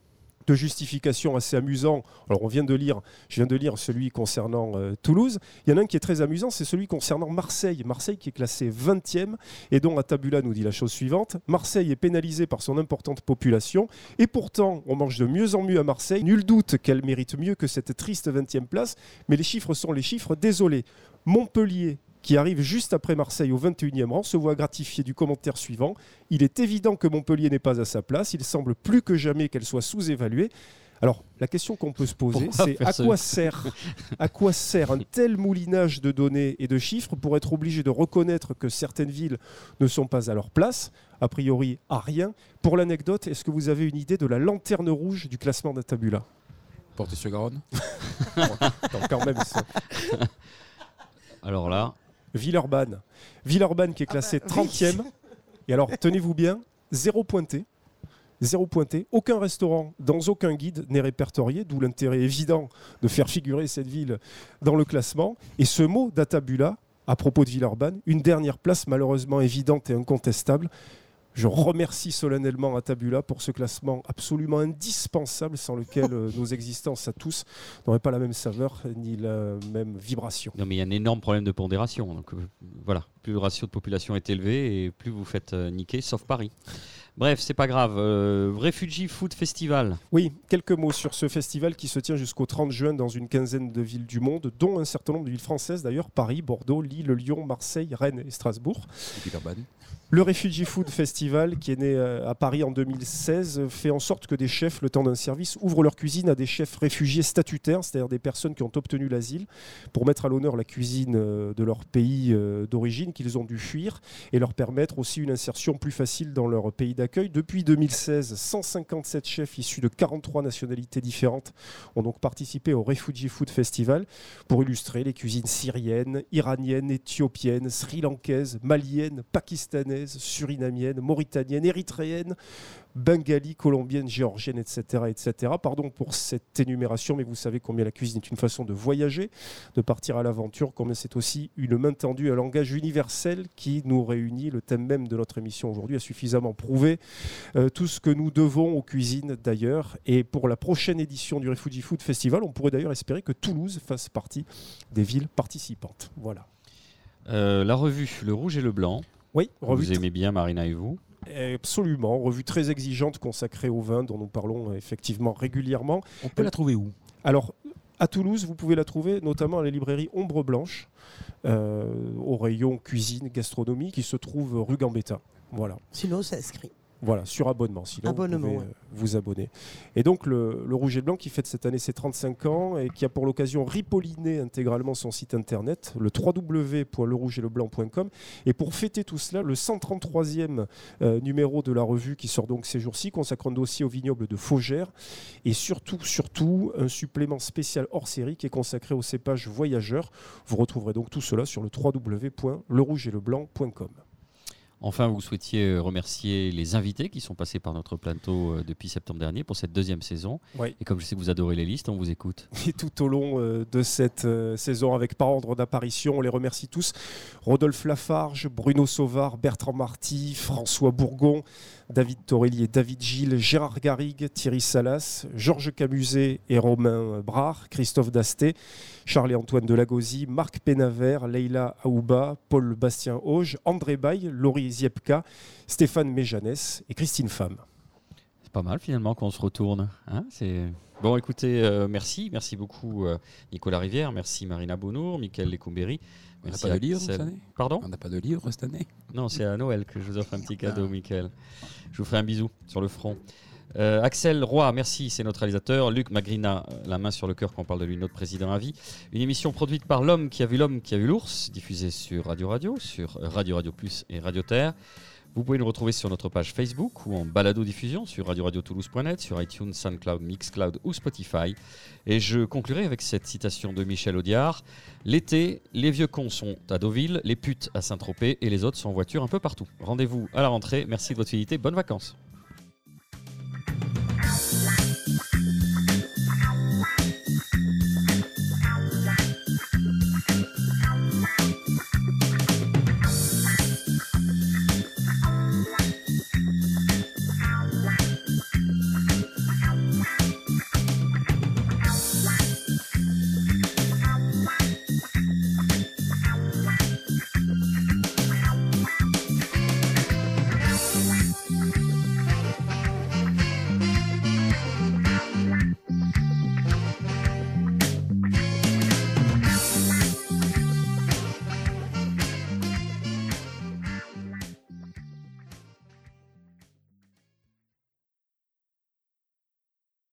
de justification assez amusants. Alors on vient de lire, je viens de lire celui concernant euh, Toulouse. Il y en a un qui est très amusant, c'est celui concernant Marseille. Marseille qui est classé 20e et dont Atabula nous dit la chose suivante. Marseille est pénalisée par son importante population et pourtant on mange de mieux en mieux à Marseille. Nul doute qu'elle mérite mieux que cette triste 20e place, mais les chiffres sont les chiffres. Désolé. Montpellier qui arrive juste après Marseille au 21e rang, se voit gratifié du commentaire suivant. Il est évident que Montpellier n'est pas à sa place. Il semble plus que jamais qu'elle soit sous-évaluée. Alors, la question qu'on peut se poser, c'est à quoi sert, à quoi sert un tel moulinage de données et de chiffres pour être obligé de reconnaître que certaines villes ne sont pas à leur place? A priori, à rien. Pour l'anecdote, est-ce que vous avez une idée de la lanterne rouge du classement d'Atabula? Porte-sur-Garonne. Non, quand même, ça. Alors là, Villeurbanne. Villeurbanne qui est classée Ah bah, oui. 30e. Et alors, tenez-vous bien, zéro pointé. Zéro pointé. Aucun restaurant dans aucun guide n'est répertorié, d'où l'intérêt évident de faire figurer cette ville dans le classement. Et ce mot d'Atabula, à propos de Villeurbanne, une dernière place malheureusement évidente et incontestable. Je remercie solennellement Atabula pour ce classement absolument indispensable sans lequel euh, nos existences à tous n'auraient pas la même saveur ni la même vibration. il y a un énorme problème de pondération. Donc euh, voilà, plus le ratio de population est élevé et plus vous faites euh, niquer, sauf Paris. Bref, c'est pas grave. Euh, Refugee Food Festival. Oui, quelques mots sur ce festival qui se tient jusqu'au 30 juin dans une quinzaine de villes du monde, dont un certain nombre de villes françaises d'ailleurs, Paris, Bordeaux, Lille, Lyon, Marseille, Rennes et Strasbourg. Le Refugee Food Festival, qui est né euh, à Paris en 2016, euh, fait en sorte que des chefs, le temps d'un service, ouvrent leur cuisine à des chefs réfugiés statutaires, c'est-à-dire des personnes qui ont obtenu l'asile, pour mettre à l'honneur la cuisine euh, de leur pays euh, d'origine qu'ils ont dû fuir et leur permettre aussi une insertion plus facile dans leur pays d'accueil. Depuis 2016, 157 chefs issus de 43 nationalités différentes ont donc participé au Refugee Food Festival pour illustrer les cuisines syriennes, iraniennes, éthiopiennes, sri-lankaises, maliennes, pakistanaises, surinamiennes, mauritaniennes, érythréennes, bengali, colombienne, géorgienne, etc., etc. Pardon pour cette énumération, mais vous savez combien la cuisine est une façon de voyager, de partir à l'aventure, combien c'est aussi une main tendue, un langage universel qui nous réunit. Le thème même de notre émission aujourd'hui a suffisamment prouvé euh, tout ce que nous devons aux cuisines d'ailleurs. Et pour la prochaine édition du Refugee Food Festival, on pourrait d'ailleurs espérer que Toulouse fasse partie des villes participantes. Voilà. Euh, la revue Le Rouge et le Blanc. Oui, revue Vous aimez bien Marina et vous? Absolument, revue très exigeante consacrée au vin dont nous parlons effectivement régulièrement. On peut la trouver où? Alors, à Toulouse, vous pouvez la trouver notamment à la librairie Ombre Blanche, euh, au rayon cuisine, gastronomie, qui se trouve rue Gambetta. Voilà. Sinon, c'est inscrit. Voilà, sur abonnement. Sinon, Abonnement, vous pouvez ouais. euh, vous abonner. Et donc, le, le Rouge et Blanc qui fête cette année ses 35 ans et qui a pour l'occasion ripolliné intégralement son site internet, le www.lerougeetleblanc.com. Et pour fêter tout cela, le 133e euh, numéro de la revue qui sort donc ces jours-ci consacre un dossier au vignoble de Faugère et surtout, surtout, un supplément spécial hors série qui est consacré aux cépages voyageurs. Vous retrouverez donc tout cela sur le www.lerougeetleblanc.com. Enfin, vous souhaitiez euh, remercier les invités qui sont passés par notre plateau euh, depuis septembre dernier pour cette deuxième saison. Oui. Et comme je sais que vous adorez les listes, on vous écoute. Et tout au long euh, de cette saison, avec par ordre d'apparition, on les remercie tous. Rodolphe Lafarge, Bruno Sauvard, Bertrand Marty, François Bourgon, David Torelli David Gilles, Gérard Garrigue, Thierry Salas, Georges Camuset et Romain Brard, Christophe Dasté, Charles-Antoine Delagosi, Marc Pénavert, Leïla Aouba, Paul Bastien Auge, André Baye, Laurie Ziepka, Stéphane Méjanès et Christine Femme. C'est pas mal finalement qu'on se retourne. hein, c'est... Bon, écoutez, euh, merci. Merci beaucoup euh, Nicolas Rivière, merci Marina Bonour, Michael Lecumberi. On n'a pas de livre cette année? Pardon? On n'a pas de livre cette année? Non, c'est à Noël que je vous offre un petit cadeau, Ah. Michael. Je vous ferai un bisou sur le front. Euh, Axel Roy, merci, c'est notre réalisateur. Luc Magrina, la main sur le cœur quand on parle de lui, notre président à vie. Une émission produite par l'homme qui a vu l'homme qui a vu l'ours, diffusée sur Radio Radio, sur Radio Radio Plus et Radio Terre. Vous pouvez nous retrouver sur notre page Facebook ou en balado-diffusion sur radio-radio-toulouse.net, sur iTunes, SoundCloud, Mixcloud ou Spotify. Et je conclurai avec cette citation de Michel Audiard. L'été, les vieux cons sont à Deauville, les putes à Saint-Tropez et les autres sont en voiture un peu partout. Rendez-vous à la rentrée. Merci de votre fidélité. Bonnes vacances.